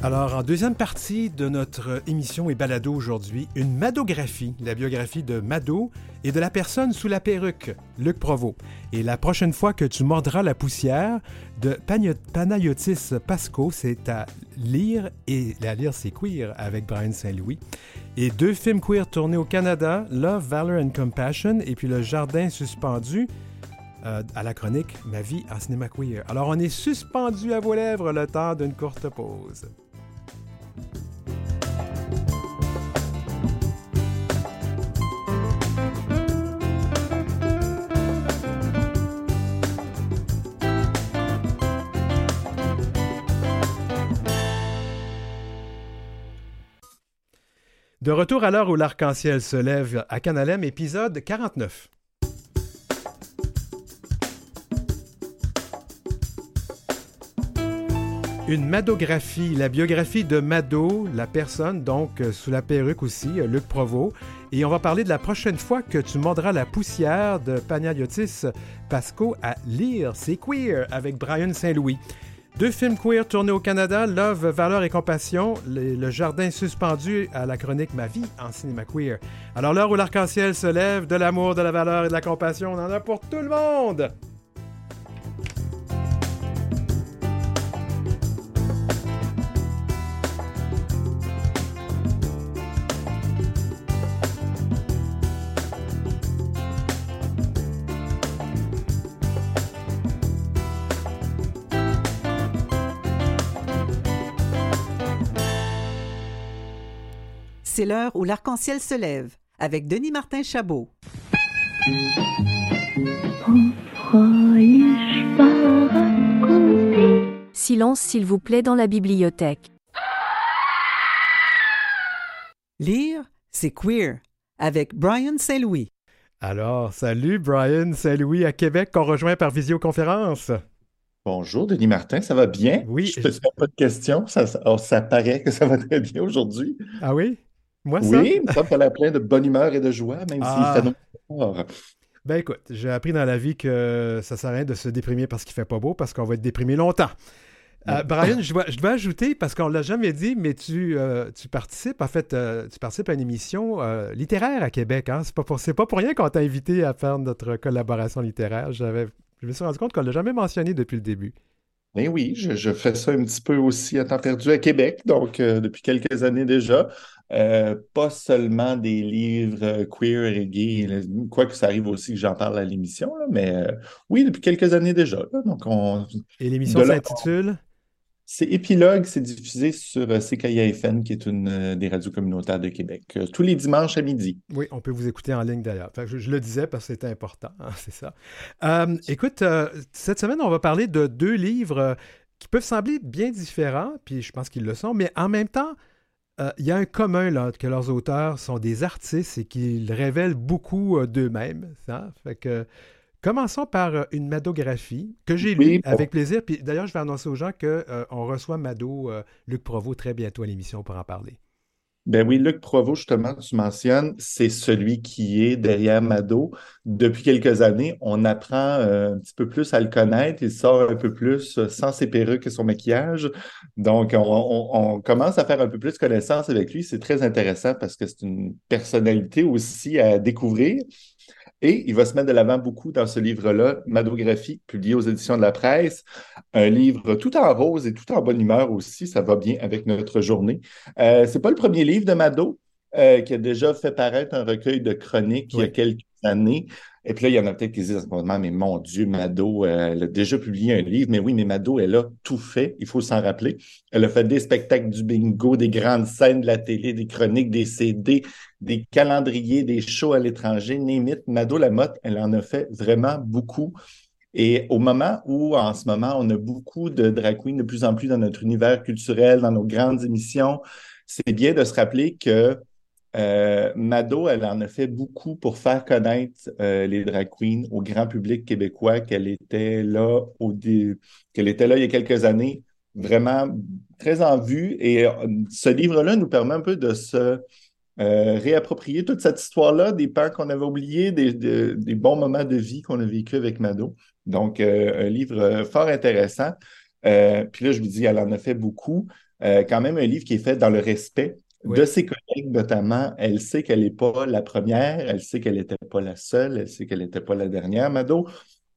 Alors, en deuxième partie de notre émission et balado aujourd'hui, une madographie, la biographie de Mado et de la personne sous la perruque, Luc Provost. Et la prochaine fois que tu mordras la poussière de Panayotis Pasco, c'est à lire, et la lire c'est queer avec Brian Saint-Louis. Et deux films queer tournés au Canada, Love, Valor and Compassion, et puis Le Jardin suspendu, euh, à la chronique Ma vie en cinéma queer. Alors, on est suspendu à vos lèvres le temps d'une courte pause. De retour à l'heure où l'arc-en-ciel se lève à Canalem, épisode 49. Une madographie, la biographie de Mado, la personne, donc euh, sous la perruque aussi, euh, Luc Provost. Et on va parler de la prochaine fois que tu mordras la poussière de Panagiotis Pasco à lire. C'est queer avec Brian Saint-Louis. Deux films queer tournés au Canada, Love, Valeur et Compassion, le, le jardin suspendu à la chronique Ma vie en cinéma queer. Alors l'heure où l'arc-en-ciel se lève, de l'amour, de la valeur et de la compassion, on en a pour tout le monde. C'est l'heure où l'arc-en-ciel se lève avec Denis Martin Chabot. Silence s'il vous plaît dans la bibliothèque. Lire, c'est queer avec Brian Saint-Louis. Alors, salut Brian Saint-Louis à Québec qu'on rejoint par visioconférence. Bonjour, Denis Martin, ça va bien? Oui. Je te fais pas de questions. Ça, ça, oh, ça paraît que ça va très bien aujourd'hui. Ah oui? Moi, ça? Oui, il me semble qu'elle a plein de bonne humeur et de joie, même Ah. s'il fait noir. Ben écoute, j'ai appris dans la vie que ça sert à rien de se déprimer parce qu'il fait pas beau, parce qu'on va être déprimé longtemps. Euh, Brian, je dois, je dois ajouter, parce qu'on ne l'a jamais dit, mais tu, euh, tu participes, en fait, euh, tu participes à une émission littéraire à Québec. Hein? C'est pas, pour, pas pour rien qu'on t'a invité à faire notre collaboration littéraire. J'avais, je me suis rendu compte qu'on ne l'a jamais mentionné depuis le début. Ben oui, je, fais ça un petit peu aussi à temps perdu à Québec, donc depuis quelques années déjà. Pas seulement des livres queer et gays, quoique ça arrive aussi que j'en parle à l'émission, mais oui, depuis quelques années déjà. donc on, et l'émission s'intitule? C'est Épilogue, c'est diffusé sur euh, CKIA-FM, qui est une euh, des radios communautaires de Québec, euh, tous les dimanches à midi. Oui, on peut vous écouter en ligne d'ailleurs. je, le disais parce que c'était important, hein, (laughs) c'est ça. écoute, cette semaine, on va parler de deux livres qui peuvent sembler bien différents, puis je pense qu'ils le sont, mais en même temps, il y a un commun là, que leurs auteurs sont des artistes et qu'ils révèlent beaucoup d'eux-mêmes. Ça. Fait que Commençons par euh, une madographie que j'ai lue avec plaisir. Puis d'ailleurs, je vais annoncer aux gens qu'on euh, reçoit Mado euh, Luc Provost très bientôt à l'émission pour en parler. Ben oui, Luc Provost, justement, tu mentionnes, c'est celui qui est derrière Mado. Depuis quelques années, on apprend un petit peu plus à le connaître. Il sort un peu plus sans ses perruques et son maquillage. Donc, on, commence à faire un peu plus connaissance avec lui. C'est très intéressant parce que c'est une personnalité aussi à découvrir. Et il va se mettre de l'avant beaucoup dans ce livre-là, Madographie, publié aux éditions de la presse. Un livre tout en rose et tout en bonne humeur aussi. Ça va bien avec notre journée. Euh, c'est pas le premier livre de Mado. Euh, qui a déjà fait paraître un recueil de chroniques il y a quelques années. Et puis là, il y en a peut-être qui disent à ce moment, mais mon Dieu, Mado, euh, elle a déjà publié un livre. Mais oui, mais Mado, elle a tout fait, il faut s'en rappeler. Elle a fait des spectacles du bingo, des grandes scènes de la télé, des chroniques, des CD, des calendriers, des shows à l'étranger, Némite. Mado Lamotte, elle en a fait vraiment beaucoup. Et au moment où, en ce moment, on a beaucoup de drag queens de plus en plus dans notre univers culturel, dans nos grandes émissions, c'est bien de se rappeler que euh, Mado, elle en a fait beaucoup pour faire connaître euh, les drag queens au grand public québécois qu'elle était là au qu'elle était là il y a quelques années, vraiment très en vue. Et euh, ce livre-là nous permet un peu de se réapproprier toute cette histoire-là, des peurs qu'on avait oubliés, des, des, bons moments de vie qu'on a vécu avec Mado. Donc, un livre fort intéressant. puis là, je vous dis, elle en a fait beaucoup. quand même un livre qui est fait dans le respect de ses collègues, notamment, elle sait qu'elle n'est pas la première, elle sait qu'elle n'était pas la seule, elle sait qu'elle n'était pas la dernière, Mado.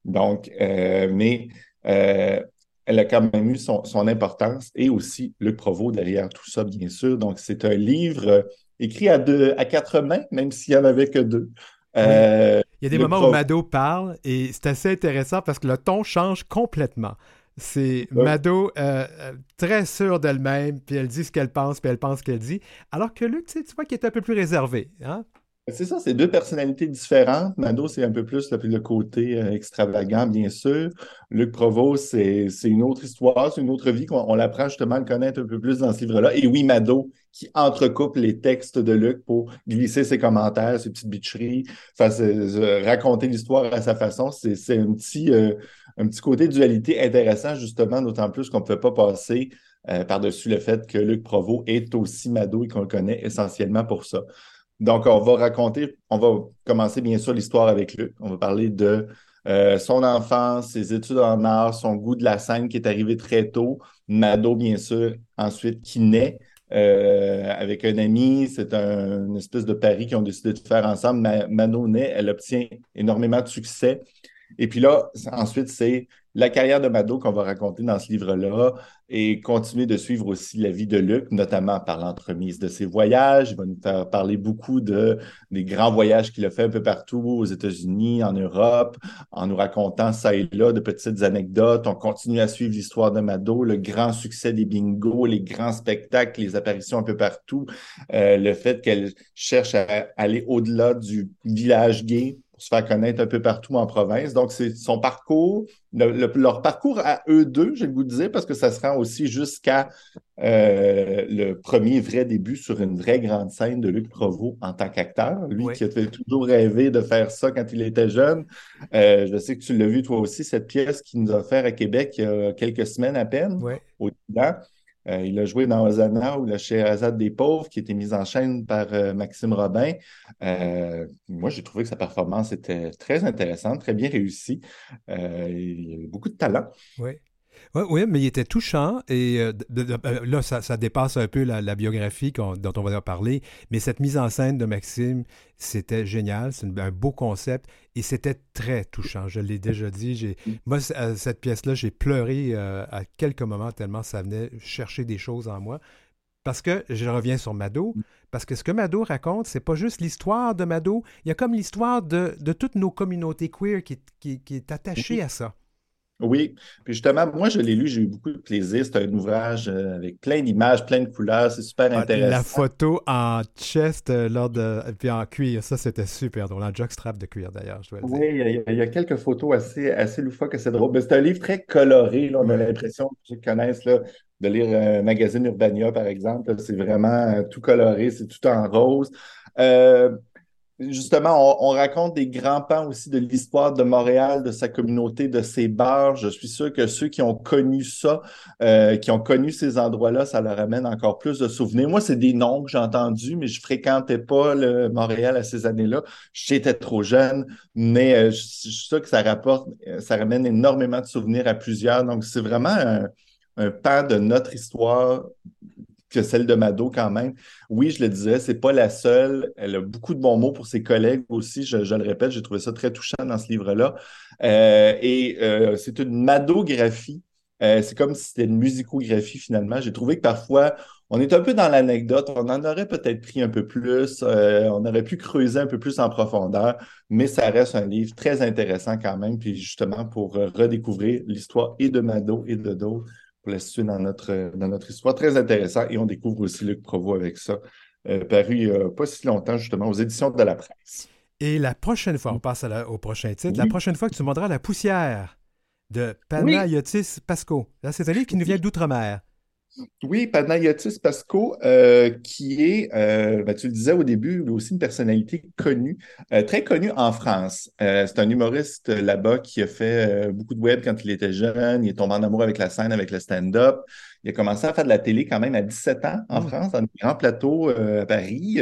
Donc, euh, mais euh, elle a quand même eu son, importance et aussi le Provo derrière tout ça, bien sûr. Donc, c'est un livre euh, écrit à, deux, à quatre mains, même s'il n'y en avait que deux. Il y a des moments où Mado parle et c'est assez intéressant parce que le ton change complètement. C'est Mado euh, euh, très sûre d'elle-même, puis elle dit ce qu'elle pense, puis elle pense ce qu'elle dit. Alors que Luc, tu vois qu'il est un peu plus réservé. Hein? C'est ça, c'est deux personnalités différentes. Mado, c'est un peu plus le, côté euh, extravagant, bien sûr. Luc Provost, c'est une autre histoire, c'est une autre vie qu'on l'apprend justement à le connaître un peu plus dans ce livre-là. Et oui, Mado, qui entrecoupe les textes de Luc pour glisser ses commentaires, ses petites bitcheries, raconter l'histoire à sa façon. C'est un petit, euh, un petit côté dualité intéressant, justement, d'autant plus qu'on ne peut pas passer euh, par-dessus le fait que Luc Provost est aussi Mado et qu'on le connaît essentiellement pour ça. Donc, on va raconter, on va commencer bien sûr l'histoire avec Luc. On va parler de euh, son enfance, ses études en art, son goût de la scène qui est arrivé très tôt. Mado, bien sûr, ensuite, qui naît euh, avec un ami. C'est un, une espèce de pari qu'ils ont décidé de faire ensemble. Mado naît, elle obtient énormément de succès. Et puis là, ensuite, c'est la carrière de Mado qu'on va raconter dans ce livre-là et continuer de suivre aussi la vie de Luc, notamment par l'entremise de ses voyages. Il va nous faire parler beaucoup de, des grands voyages qu'il a fait un peu partout aux États-Unis, en Europe, en nous racontant ça et là de petites anecdotes. On continue à suivre l'histoire de Mado, le grand succès des bingos, les grands spectacles, les apparitions un peu partout, euh, le fait qu'elle cherche à aller au-delà du village gay se faire connaître un peu partout en province. Donc, c'est son parcours, leur parcours à eux deux, je vais vous dire, parce que ça se rend aussi jusqu'à euh, le premier vrai début sur une vraie grande scène de Luc Provost en tant qu'acteur. Lui qui a toujours rêvé de faire ça quand il était jeune. Euh, je sais que tu l'as vu toi aussi, cette pièce qu'il nous a offert à Québec il y a quelques semaines à peine, au. Euh, il a joué dans Ozana ou Le Scheherazade des pauvres, qui était mise en chaîne par euh, Maxime Robin. Euh, moi, j'ai trouvé que sa performance était très intéressante, très bien réussie. il a beaucoup de talent. Oui. Oui, oui, mais il était touchant et euh, de- de- euh, là, ça, ça dépasse un peu la, la biographie dont on va parler, mais cette mise en scène de Maxime, c'était génial, c'est un beau concept et c'était très touchant. Je l'ai déjà dit. J'ai, moi, à cette pièce-là, j'ai pleuré euh, à quelques moments tellement ça venait chercher des choses en moi. Parce que je reviens sur Mado, parce que ce que Mado raconte, c'est pas juste l'histoire de Mado, il y a comme l'histoire de, de toutes nos communautés queer qui, qui- qui est attachée à ça. Oui, puis justement, moi, je l'ai lu, j'ai eu beaucoup de plaisir. C'est un ouvrage euh, avec plein d'images, plein de couleurs, c'est super Ah, intéressant. La photo en chest euh, lors de. Puis en cuir, ça c'était super drôle. En jockstrap de cuir d'ailleurs, je dois le dire. Oui, il y, a, il y a quelques photos assez, assez loufoques, c'est drôle. Mais c'est un livre très coloré. Là. On a l'impression, pour ceux qui connaissent, là, de lire un magazine Urbania, par exemple. C'est vraiment euh, tout coloré, c'est tout en rose. Euh, justement, on, on raconte des grands pans aussi de l'histoire de Montréal, de sa communauté, de ses bars. Je suis sûr que ceux qui ont connu ça, euh, qui ont connu ces endroits-là, ça leur amène encore plus de souvenirs. Moi, c'est des noms que j'ai entendus, mais je fréquentais pas le Montréal à ces années-là. J'étais trop jeune, mais euh, je je suis sûr que ça rapporte, euh, ça ramène énormément de souvenirs à plusieurs. Donc, c'est vraiment un, un pan de notre histoire que celle de Mado quand même. Oui, je le disais, c'est pas la seule. Elle a beaucoup de bons mots pour ses collègues aussi. Je, le répète, j'ai trouvé ça très touchant dans ce livre-là. Euh, et euh, c'est une madographie. Euh, c'est comme si c'était une musicographie finalement. J'ai trouvé que parfois, on est un peu dans l'anecdote. On en aurait peut-être pris un peu plus. on aurait pu creuser un peu plus en profondeur, mais ça reste un livre très intéressant quand même. Puis justement, pour redécouvrir l'histoire et de Mado et de d'autres pour la situer dans notre, dans notre histoire? Très intéressant. Et on découvre aussi Luc Provost avec ça, euh, paru il n'y a pas si longtemps, justement, aux éditions de la presse. Et la prochaine fois, on passe à la- au prochain titre, la Oui. prochaine fois que tu demanderas la poussière de Panayotis Pasco. Là, c'est un livre qui nous vient d'outre-mer. Oui, Panayotis Pasco, euh, qui est, euh, ben, tu le disais au début, lui aussi une personnalité connue, euh, très connue en France. C'est un humoriste là-bas qui a fait beaucoup de web quand il était jeune. Il est tombé en amour avec la scène, avec le stand-up. Il a commencé à faire de la télé quand même à 17 ans en Mm. France, dans des grands plateaux à Paris.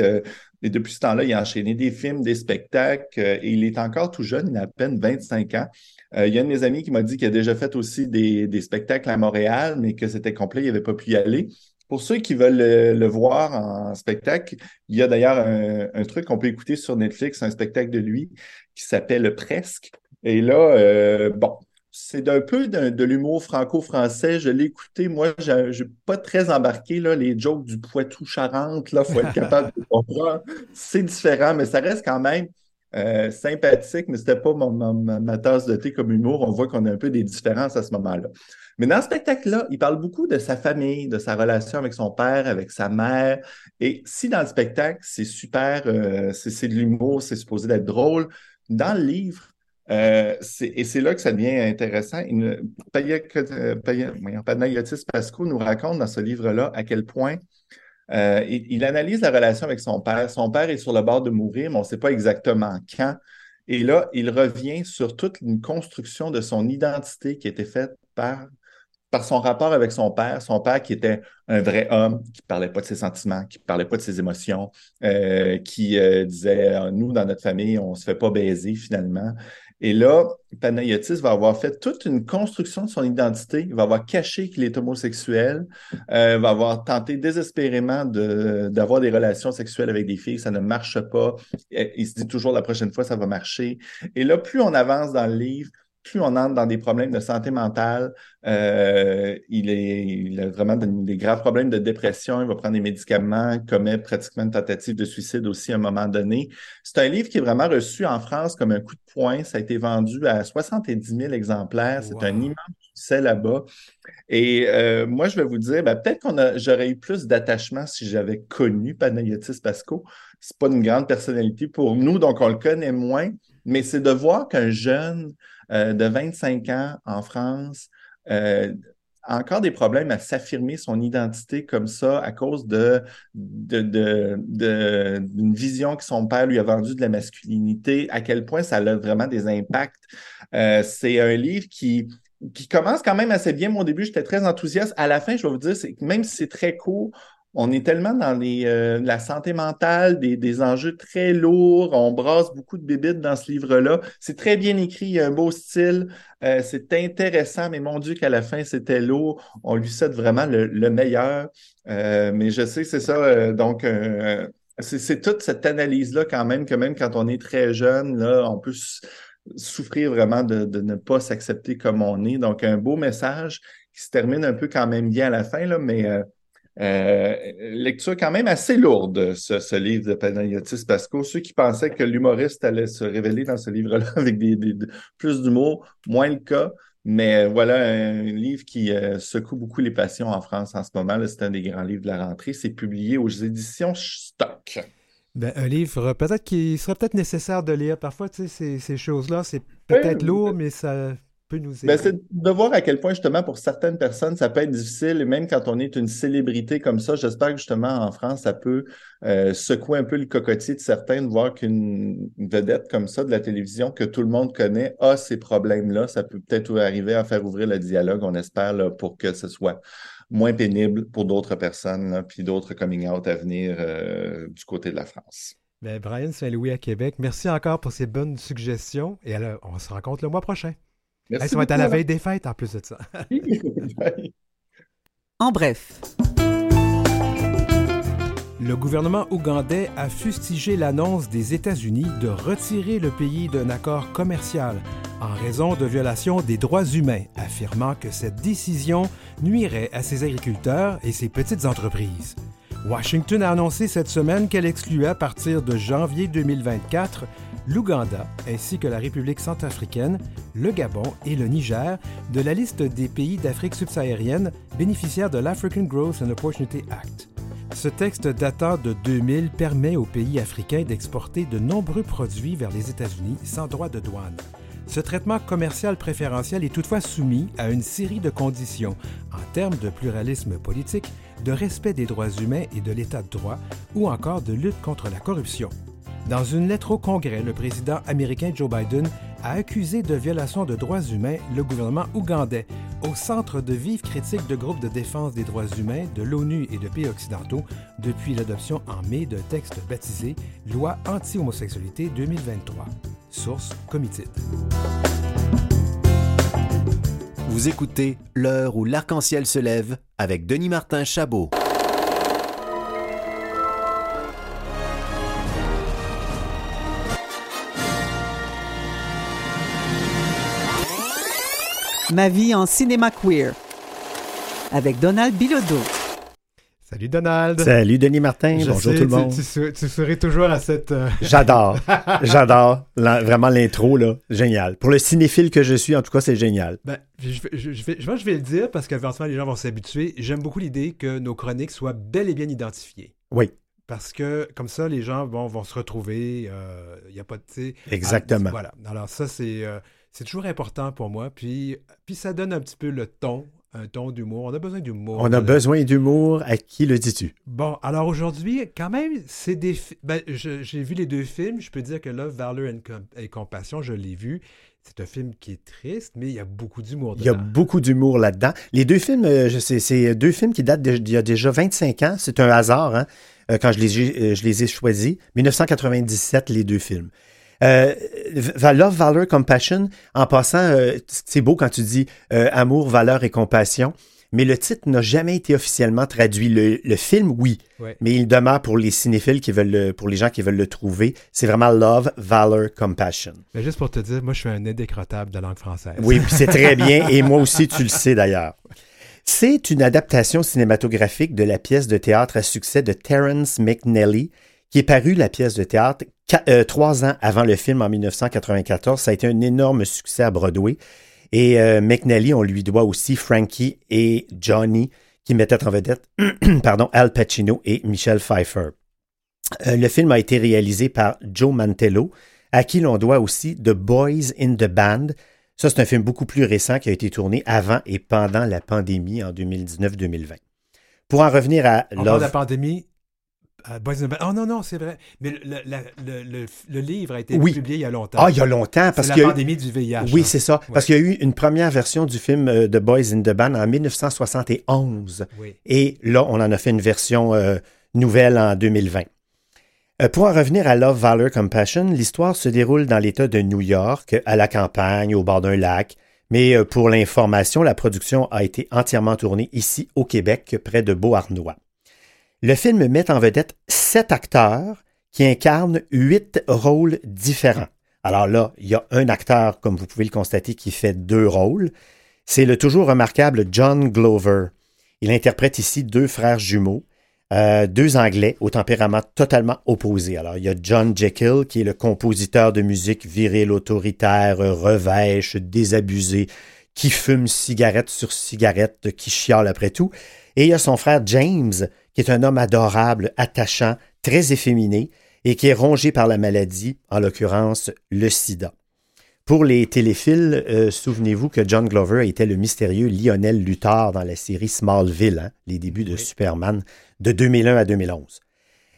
Et depuis ce temps-là, il a enchaîné des films, des spectacles, et il est encore tout jeune, il a à peine 25 ans. Euh, il y a un de mes amis qui m'a dit qu'il a déjà fait aussi des, des spectacles à Montréal, mais que c'était complet, il n'avait pas pu y aller. Pour ceux qui veulent le, le voir en spectacle, il y a d'ailleurs un, un truc qu'on peut écouter sur Netflix, un spectacle de lui qui s'appelle Presque. Et là, euh, bon, c'est d'un peu de, de l'humour franco-français. Je l'ai écouté. Moi, je n'ai pas très embarqué là, les jokes du Poitou-Charentes. Il faut être capable de (laughs) comprendre. C'est différent, mais ça reste quand même euh, sympathique, mais c'était pas ma, tasse de thé comme humour. On voit qu'on a un peu des différences à ce moment-là. Mais dans ce spectacle-là, il parle beaucoup de sa famille, de sa relation avec son père, avec sa mère. Et si dans le spectacle, c'est super, euh, c'est de l'humour, c'est supposé d'être drôle, dans le livre, euh, et c'est là que ça devient intéressant. Voyons, Panayotis Pasco nous raconte dans ce livre-là à quel point euh, il, analyse la relation avec son père. Son père est sur le bord de mourir, mais on ne sait pas exactement quand. Et là, il revient sur toute une construction de son identité qui a été faite par, par son rapport avec son père. Son père qui était un vrai homme, qui ne parlait pas de ses sentiments, qui ne parlait pas de ses émotions, euh, qui euh, disait, nous, dans notre famille, on ne se fait pas baiser finalement. Et là, Panayotis va avoir fait toute une construction de son identité. Il va avoir caché qu'il est homosexuel, euh, va avoir tenté désespérément d'avoir des relations sexuelles avec des filles. Ça ne marche pas. Il il se dit toujours la prochaine fois, ça va marcher. Et là, plus on avance dans le livre, plus on entre dans des problèmes de santé mentale. Euh, il, est, il a vraiment des, des graves problèmes de dépression. Il va prendre des médicaments, commet pratiquement une tentative de suicide aussi à un moment donné. C'est un livre qui est vraiment reçu en France comme un coup de poing. Ça a été vendu à 70 000 exemplaires. C'est un immense succès là-bas. Et euh, moi, je vais vous dire, ben, peut-être qu'on a, j'aurais eu plus d'attachement si j'avais connu Panayotis Pasco. C'est pas une grande personnalité pour nous, donc on le connaît moins. Mais c'est de voir qu'un jeune euh, de 25 ans en France euh, encore des problèmes à s'affirmer son identité comme ça à cause de, de, de, de- d'une vision que son père lui a vendue de la masculinité, à quel point ça a vraiment des impacts. Euh, c'est un livre qui, qui commence quand même assez bien. Moi, au début, j'étais très enthousiaste. À la fin, je vais vous dire, même si c'est très court, on est tellement dans euh, la santé mentale, des, enjeux très lourds. On brasse beaucoup de bébites dans ce livre-là. C'est très bien écrit, il y a un beau style. Euh, c'est intéressant, mais mon Dieu qu'à la fin, c'était lourd. On lui souhaite vraiment le, le meilleur. Euh, mais je sais, c'est ça. donc, c'est toute cette analyse-là quand même, que même quand on est très jeune, on peut souffrir vraiment de, de ne pas s'accepter comme on est. Donc, un beau message qui se termine un peu quand même bien à la fin, là, mais euh, lecture quand même assez lourde, ce, livre de Panayotis Pasco. Ceux qui pensaient que l'humoriste allait se révéler dans ce livre-là (laughs) avec des, plus d'humour, moins le cas. Mais euh, voilà un, livre qui euh, secoue beaucoup les passions en France en ce moment. C'est un des grands livres de la rentrée. C'est publié aux éditions Stock. Ben, un livre peut-être qui serait peut-être nécessaire de lire. Parfois, tu sais, ces, ces choses-là, c'est peut-être lourd, mais ça ben, c'est de voir à quel point, justement, pour certaines personnes, ça peut être difficile, et même quand on est une célébrité comme ça, j'espère que, justement, en France, ça peut euh, secouer un peu le cocotier de certains de voir qu'une vedette comme ça de la télévision, que tout le monde connaît, a ces problèmes-là. Ça peut peut-être arriver à faire ouvrir le dialogue, on espère, pour que ce soit moins pénible pour d'autres personnes, puis d'autres coming out à venir euh, du côté de la France. Ben, Brian Saint-Louis à Québec, merci encore pour ces bonnes suggestions, et alors, on se rencontre le mois prochain. Merci ça va être à la veille des fêtes en plus de ça. (laughs) (laughs) en bref. Le gouvernement ougandais a fustigé l'annonce des États-Unis de retirer le pays d'un accord commercial en raison de violations des droits humains, affirmant que cette décision nuirait à ses agriculteurs et ses petites entreprises. Washington a annoncé cette semaine qu'elle excluait à partir de janvier 2024 l'Ouganda ainsi que la République centrafricaine, le Gabon et le Niger de la liste des pays d'Afrique subsaharienne bénéficiaires de l'African Growth and Opportunity Act. Ce texte datant de 2000 permet aux pays africains d'exporter de nombreux produits vers les États-Unis sans droit de douane. Ce traitement commercial préférentiel est toutefois soumis à une série de conditions en termes de pluralisme politique, de respect des droits humains et de l'état de droit, ou encore de lutte contre la corruption. Dans une lettre au Congrès, le président américain Joe Biden a accusé de violation de droits humains le gouvernement ougandais, au centre de vives critiques de groupes de défense des droits humains de l'ONU et de pays occidentaux depuis l'adoption en mai d'un texte baptisé Loi anti-homosexualité 2023. Source Comitid. Vous écoutez L'heure où l'arc-en-ciel se lève avec Denis Martin Chabot. Ma vie en cinéma queer avec Donald Bilodeau. Salut Donald. Salut Denis Martin. Bonjour tout le monde. Tu, serais toujours à cette. Euh, (laughs) J'adore. (laughs) J'adore. vraiment l'intro, là. Génial. Pour le cinéphile que je suis, en tout cas, c'est génial. Ben, je, vais, je, vais, je, vais, le dire parce qu'éventuellement, les gens vont s'habituer. J'aime beaucoup l'idée que nos chroniques soient bel et bien identifiées. Oui. Parce que comme ça, les gens vont, vont se retrouver. Il euh, n'y a pas de. Exactement. voilà. Alors, ça, c'est. Euh, c'est toujours important pour moi. Puis, puis ça donne un petit peu le ton, un ton d'humour. On a besoin d'humour. On a besoin d'humour. À qui le dis-tu? Bon, alors aujourd'hui, quand même, c'est des. Ben, j'ai vu les deux films. Je peux dire que Love, Valor et Compassion, je l'ai vu. C'est un film qui est triste, mais il y a beaucoup d'humour dedans. Il y a beaucoup d'humour là-dedans. Les deux films, euh, je sais, c'est deux films qui datent d'il y a déjà 25 ans. C'est un hasard, hein, euh, quand je les, euh, je les ai choisis. 1997, les deux films. Euh, love, valor, compassion. En passant, euh, c'est beau quand tu dis euh, amour, valeur et compassion. Mais le titre n'a jamais été officiellement traduit. Le, film, oui, mais il demeure pour les cinéphiles qui veulent pour les gens qui veulent le trouver. C'est vraiment Love, Valor, Compassion. Mais juste pour te dire, moi, je suis un indécrottable de langue française. Oui, puis c'est très bien, et moi aussi, (laughs) tu le sais d'ailleurs. C'est une adaptation cinématographique de la pièce de théâtre à succès de Terence McNally, qui est paru la pièce de théâtre euh, trois ans avant le film en 1994. Ça a été un énorme succès à Broadway. Et euh, McNally, on lui doit aussi Frankie et Johnny, qui mettaient en vedette (clears throat) pardon, Al Pacino et Michelle Pfeiffer. Euh, le film a été réalisé par Joe Mantello, à qui l'on doit aussi The Boys in the Band. Ça, c'est un film beaucoup plus récent qui a été tourné avant et pendant la pandémie en 2019-2020. Pour en revenir à Love... la pandémie Ah, Boys in the Band. Oh non, non, c'est vrai. Mais le, le- le- le- le livre a été Oui. publié il y a longtemps. Ah, il y a longtemps. Parce y la eu- pandémie du VIH. Oui, hein. c'est ça. Parce qu'il y a eu une première version du film euh, The Boys in the Band en 1971. Oui. Et là, on en a fait une version euh, nouvelle en 2020. Euh, pour en revenir à Love, Valor, Compassion, l'histoire se déroule dans l'État de New York, à la campagne, au bord d'un lac. Mais pour l'information, la production a été entièrement tournée ici au Québec, près de Beauharnois. Le film met en vedette sept acteurs qui incarnent huit rôles différents. Alors là, il y a un acteur, comme vous pouvez le constater, qui fait deux rôles. C'est le toujours remarquable John Glover. Il interprète ici deux frères jumeaux, euh, deux Anglais au tempérament totalement opposé. Alors, il y a John Jekyll, qui est le compositeur de musique viril, autoritaire, revêche, désabusé, qui fume cigarette sur cigarette, qui chiale après tout. Et il y a son frère James, qui est un homme adorable, attachant, très efféminé, et qui est rongé par la maladie, en l'occurrence le sida. Pour les téléphiles, euh, souvenez-vous que John Glover était le mystérieux Lionel Luthor dans la série Smallville, hein, les débuts de Superman, de 2001 à 2011.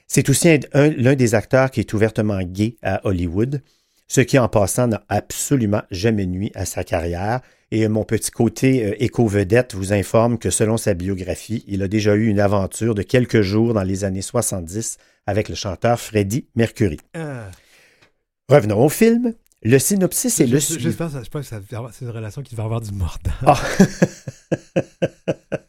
C'est aussi un- un- l'un des acteurs qui est ouvertement gay à Hollywood, ce qui en passant n'a absolument jamais nuit à sa carrière. Et mon petit côté euh, éco-vedette vous informe que selon sa biographie, il a déjà eu une aventure de quelques jours dans les années 70 avec le chanteur Freddie Mercury. Ah. Revenons au film. Le synopsis est le suivant. j'espère je pense que c'est une relation qui devait avoir du mordant. Ah. (laughs)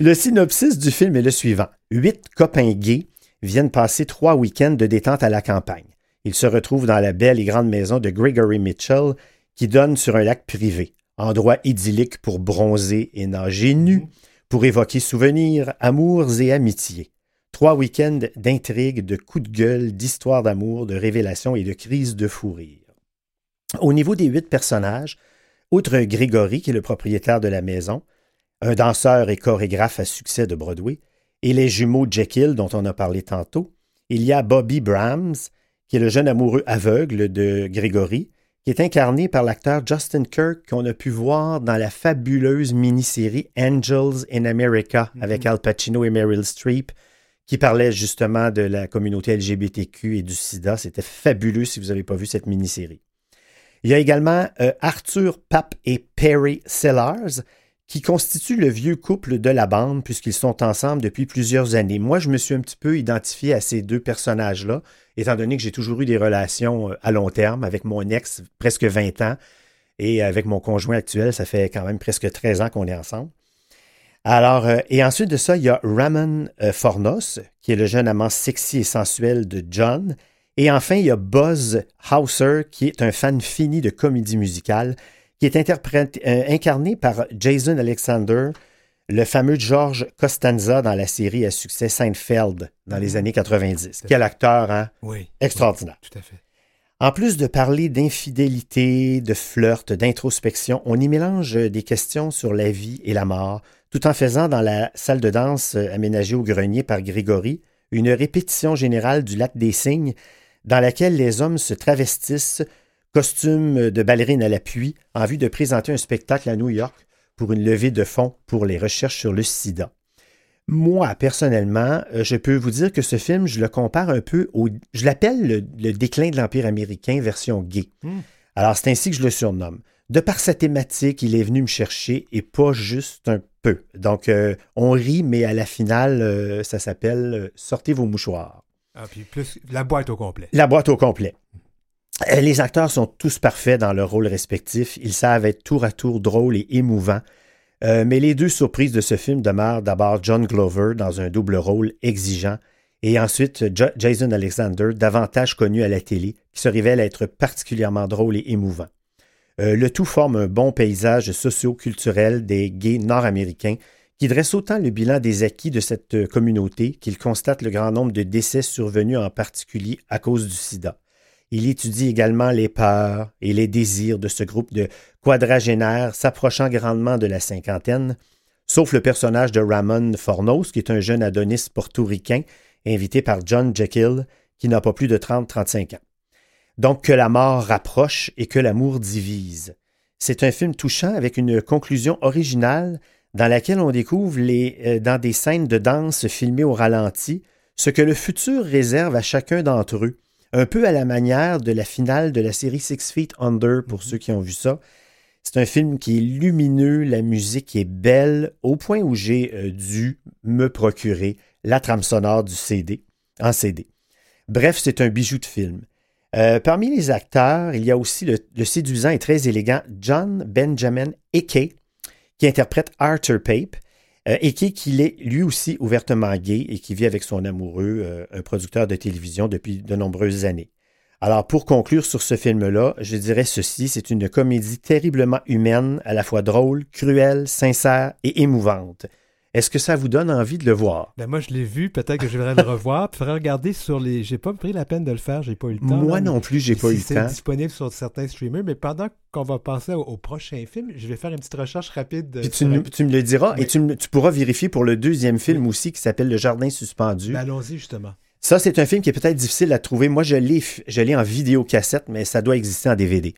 Le synopsis du film est le suivant. Huit copains gays viennent passer trois week-ends de détente à la campagne. Ils se retrouvent dans la belle et grande maison de Gregory Mitchell qui donne sur un lac privé, endroit idyllique pour bronzer et nager nu, pour évoquer souvenirs, amours et amitiés. Trois week-ends d'intrigues, de coups de gueule, d'histoires d'amour, de révélations et de crises de fou rire. Au niveau des huit personnages, outre Grégory, qui est le propriétaire de la maison, un danseur et chorégraphe à succès de Broadway, et les jumeaux Jekyll dont on a parlé tantôt, il y a Bobby Brahms, qui est le jeune amoureux aveugle de Grégory, qui est incarné par l'acteur Justin Kirk qu'on a pu voir dans la fabuleuse mini-série Angels in America avec Al Pacino et Meryl Streep, qui parlait justement de la communauté LGBTQ et du sida. C'était fabuleux si vous n'avez pas vu cette mini-série. Il y a également euh, Arthur Papp et Perry Sellars, qui constituent le vieux couple de la bande puisqu'ils sont ensemble depuis plusieurs années. Moi, je me suis un petit peu identifié à ces deux personnages-là, étant donné que j'ai toujours eu des relations euh, à long terme avec mon ex, presque 20 ans, et avec mon conjoint actuel, ça fait quand même presque 13 ans qu'on est ensemble. Alors, euh, et ensuite de ça, il y a Ramon euh, Fornos, qui est le jeune amant sexy et sensuel de John. Et enfin, il y a Buzz Hauser, qui est un fan fini de comédie musicale, qui est interprété- euh, incarné par Jason Alexander, le fameux George Costanza dans la série à succès Seinfeld dans les années 90. Quel acteur, hein? Oui. Extraordinaire. Tout à fait. En plus de parler d'infidélité, de flirt, d'introspection, on y mélange des questions sur la vie et la mort, tout en faisant dans la salle de danse euh, aménagée au grenier par Grégory une répétition générale du lac des cygnes dans laquelle les hommes se travestissent, costumes de ballerines à l'appui, en vue de présenter un spectacle à New York pour une levée de fonds pour les recherches sur le sida. Moi, personnellement, euh, je peux vous dire que ce film, je le compare un peu au. Je l'appelle le, le déclin de l'Empire américain version gay. Hmm. Alors, c'est ainsi que je le surnomme. De par sa thématique, il est venu me chercher et pas juste un peu. Donc, euh, on rit, mais à la finale, euh, ça s'appelle euh, Sortez vos mouchoirs. Ah, puis plus la boîte au complet. La boîte au complet. Euh, Les acteurs sont tous parfaits dans leur rôle respectif. Ils savent être tour à tour drôles et émouvants. Euh, mais les deux surprises de ce film demeurent d'abord John Glover dans un double rôle exigeant et ensuite Jason Alexander, davantage connu à la télé, qui se révèle être particulièrement drôle et émouvant. Euh, le tout forme un bon paysage socio-culturel des gays nord-américains qui dresse autant le bilan des acquis de cette communauté qu'il constate le grand nombre de décès survenus en particulier à cause du sida. Il étudie également les peurs et les désirs de ce groupe de quadragénaires s'approchant grandement de la cinquantaine, sauf le personnage de Ramon Fornos, qui est un jeune Adonis portoricain invité par John Jekyll, qui n'a pas plus de 30-35 ans. Donc que la mort rapproche et que l'amour divise. C'est un film touchant avec une conclusion originale dans laquelle on découvre les, euh, dans des scènes de danse filmées au ralenti ce que le futur réserve à chacun d'entre eux, un peu à la manière de la finale de la série Six Feet Under, pour ceux qui ont vu ça. C'est un film qui est lumineux, la musique est belle, au point où j'ai euh, dû me procurer la trame sonore du CD, en CD. Bref, c'est un bijou de film. Euh, parmi les acteurs, il y a aussi le, le séduisant et très élégant John Benjamin Eke, qui interprète Arthur Pape. Euh, Eke, qui est lui aussi ouvertement gay et qui vit avec son amoureux, euh, un producteur de télévision depuis de nombreuses années. Alors, pour conclure sur ce film-là, je dirais ceci, c'est une comédie terriblement humaine, à la fois drôle, cruelle, sincère et émouvante. Est-ce que ça vous donne envie de le voir? Ben moi, je l'ai vu. Peut-être que je vais le revoir. Puis, faudrait regarder sur les. J'ai pas pris la peine de le faire. J'ai pas eu le temps. Moi là, non plus, j'ai pas eu le C'est temps. disponible sur certains streamers. Mais pendant qu'on va passer au, au prochain film, je vais faire une petite recherche rapide. Puis tu, sur- nous- tu me le diras Oui. et tu, pourras vérifier pour le deuxième film aussi qui s'appelle Le Jardin suspendu. Ben, Allons-y, justement. Ça, c'est un film qui est peut-être difficile à trouver. Moi, je l'ai, je l'ai en vidéocassette, mais ça doit exister en DVD.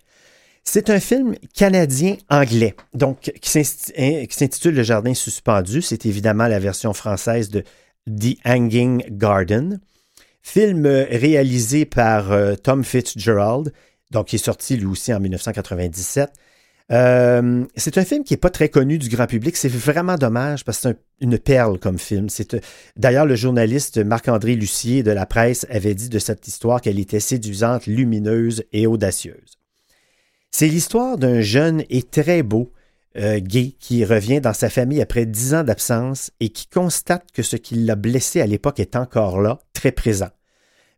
C'est un film canadien-anglais, donc hein, qui s'intitule Le Jardin suspendu. C'est évidemment la version française de The Hanging Garden. Film euh, réalisé par euh, Tom Fitzgerald, donc qui est sorti lui aussi en 1997. Euh, c'est un film qui n'est pas très connu du grand public. C'est vraiment dommage parce que c'est un- une perle comme film. D'ailleurs, le journaliste Marc-André Lucier de la presse avait dit de cette histoire qu'elle était séduisante, lumineuse et audacieuse. C'est l'histoire d'un jeune et très beau euh, gay qui revient dans sa famille après dix ans d'absence et qui constate que ce qui l'a blessé à l'époque est encore là, très présent.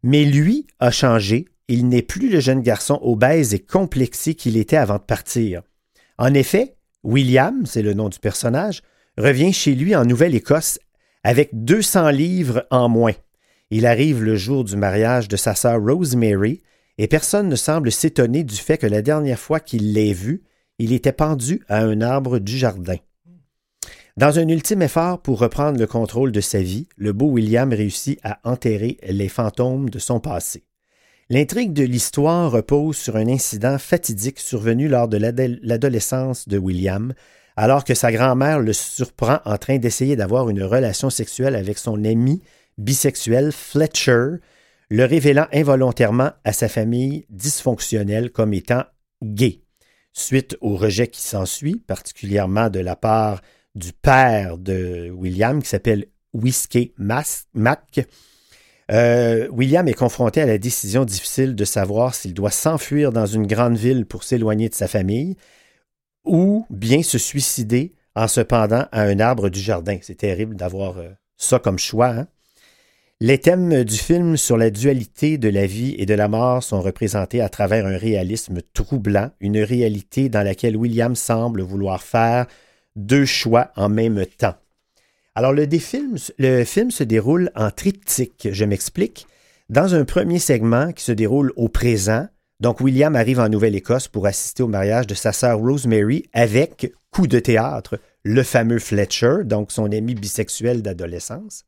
Mais lui a changé, il n'est plus le jeune garçon obèse et complexé qu'il était avant de partir. En effet, William, c'est le nom du personnage, revient chez lui en Nouvelle-Écosse avec 200 livres en moins. Il arrive le jour du mariage de sa sœur Rosemary et personne ne semble s'étonner du fait que la dernière fois qu'il l'ait vu, il était pendu à un arbre du jardin. Dans un ultime effort pour reprendre le contrôle de sa vie, le beau William réussit à enterrer les fantômes de son passé. L'intrigue de l'histoire repose sur un incident fatidique survenu lors de l'ado- l'adolescence de William, alors que sa grand-mère le surprend en train d'essayer d'avoir une relation sexuelle avec son ami bisexuel Fletcher, le révélant involontairement à sa famille dysfonctionnelle comme étant gay. Suite au rejet qui s'ensuit, particulièrement de la part du père de William, qui s'appelle Whiskey Mac, euh, William est confronté à la décision difficile de savoir s'il doit s'enfuir dans une grande ville pour s'éloigner de sa famille ou bien se suicider en se pendant à un arbre du jardin. C'est terrible d'avoir euh, ça comme choix. hein? Les thèmes du film sur la dualité de la vie et de la mort sont représentés à travers un réalisme troublant, une réalité dans laquelle William semble vouloir faire deux choix en même temps. Alors, le, le film se déroule en triptyque, je m'explique. Dans un premier segment qui se déroule au présent, donc William arrive en Nouvelle-Écosse pour assister au mariage de sa sœur Rosemary avec coup de théâtre, le fameux Fletcher, donc son ami bisexuel d'adolescence.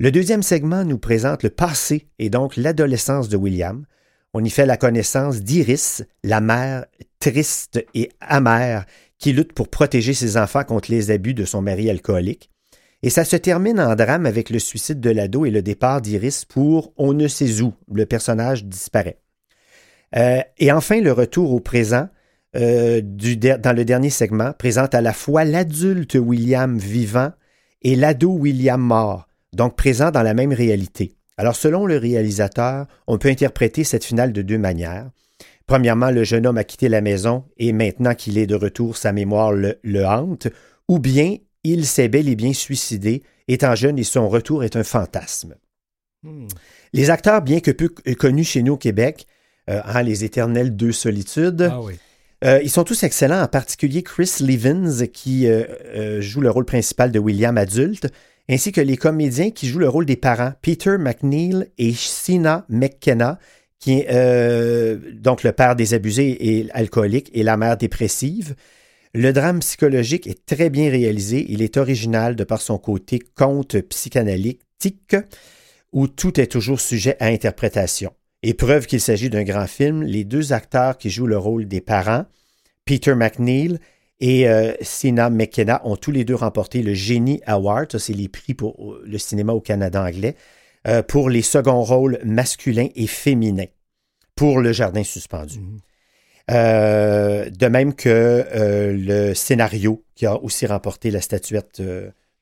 Le deuxième segment nous présente le passé et donc l'adolescence de William. On y fait la connaissance d'Iris, la mère triste et amère qui lutte pour protéger ses enfants contre les abus de son mari alcoolique. Et ça se termine en drame avec le suicide de l'ado et le départ d'Iris pour on ne sait où. Le personnage disparaît. Euh, et enfin, le retour au présent euh, dans le dernier segment présente à la fois l'adulte William vivant et l'ado William mort, donc présent dans la même réalité. Alors, selon le réalisateur, on peut interpréter cette finale de deux manières. Premièrement, le jeune homme a quitté la maison et maintenant qu'il est de retour, sa mémoire le, le hante, ou bien il s'est bel et bien suicidé, étant jeune et son retour est un fantasme. Hmm. Les acteurs, bien que peu connus chez nous au Québec, euh, hein, les éternels deux solitudes, Ah oui. euh, ils sont tous excellents, en particulier Chris Levins, qui euh, euh, joue le rôle principal de William adulte, ainsi que les comédiens qui jouent le rôle des parents, Peter McNeil et Sina McKenna, qui est euh, donc le père des abusés et alcoolique et la mère dépressive. Le drame psychologique est très bien réalisé. Il est original de par son côté conte psychanalytique, où tout est toujours sujet à interprétation. Et preuve qu'il s'agit d'un grand film, les deux acteurs qui jouent le rôle des parents, Peter McNeil et euh, Sina McKenna, ont tous les deux remporté le Genie Award. Ça, c'est les prix pour euh, le cinéma au Canada anglais. euh, pour les seconds rôles masculins et féminins pour le jardin suspendu. Mhm. Euh, de même que le scénario qui a aussi remporté la statuette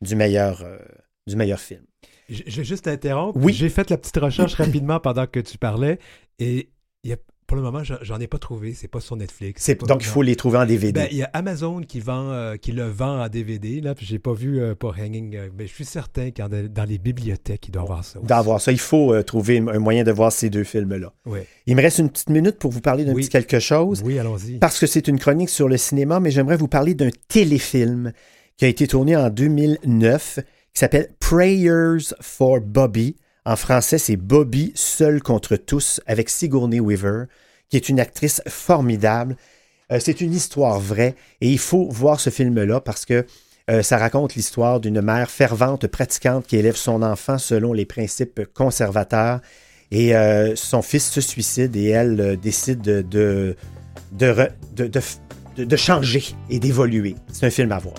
du, meilleur, du meilleur film. Je je vais juste t'interrompre. Oui. J'ai fait la petite recherche rapidement pendant que tu parlais et il y a- pour le moment, j'en- ai pas trouvé. C'est pas sur Netflix. Pas- donc, il faut les trouver en DVD. Ben, Il y a Amazon qui, vend, euh, qui le vend en DVD. Là, puis j'ai pas vu euh, pour Hanging. euh, mais je suis certain que dans les bibliothèques, il doit avoir ça. aussi. D'avoir ça, il faut trouver un moyen de voir ces deux films-là. Ouais. Il me reste une petite minute pour vous parler d'un Oui. petit quelque chose. Oui, allons-y. Parce que c'est une chronique sur le cinéma, mais j'aimerais vous parler d'un téléfilm qui a été tourné en 2009 qui s'appelle Prayers for Bobby. En français, c'est Bobby seul contre tous avec Sigourney Weaver, qui est une actrice formidable. Euh, c'est une histoire vraie et il faut voir ce film-là parce que euh, ça raconte l'histoire d'une mère fervente pratiquante qui élève son enfant selon les principes conservateurs et euh, son fils se suicide et elle décide de, de, de- de changer et d'évoluer. C'est un film à voir.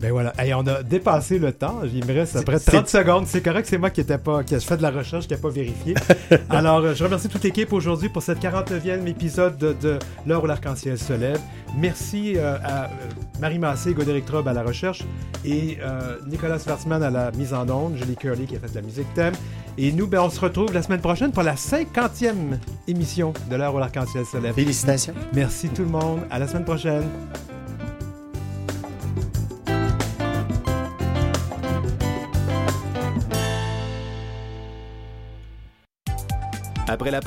Ben voilà. Hey, on a dépassé le temps. Il me reste à peu près C'est- 30 secondes. C'est correct, c'est moi qui n'étais pas, qui ai fait de la recherche, qui n'ai pas vérifié. (laughs) Alors, euh, je remercie toute l'équipe aujourd'hui pour cette 49e épisode de, de L'heure où l'arc-en-ciel se lève. Merci euh, à euh, Marie Massé, Godéric Trobe à la recherche et euh, Nicolas Schwarzman à la mise en onde, Julie Curley qui a fait de la musique thème. Et nous, ben, on se retrouve la semaine prochaine pour la 50e émission de L'heure où l'arc-en-ciel se lève. Félicitations. Merci tout le monde. À la semaine prochaine. Après la.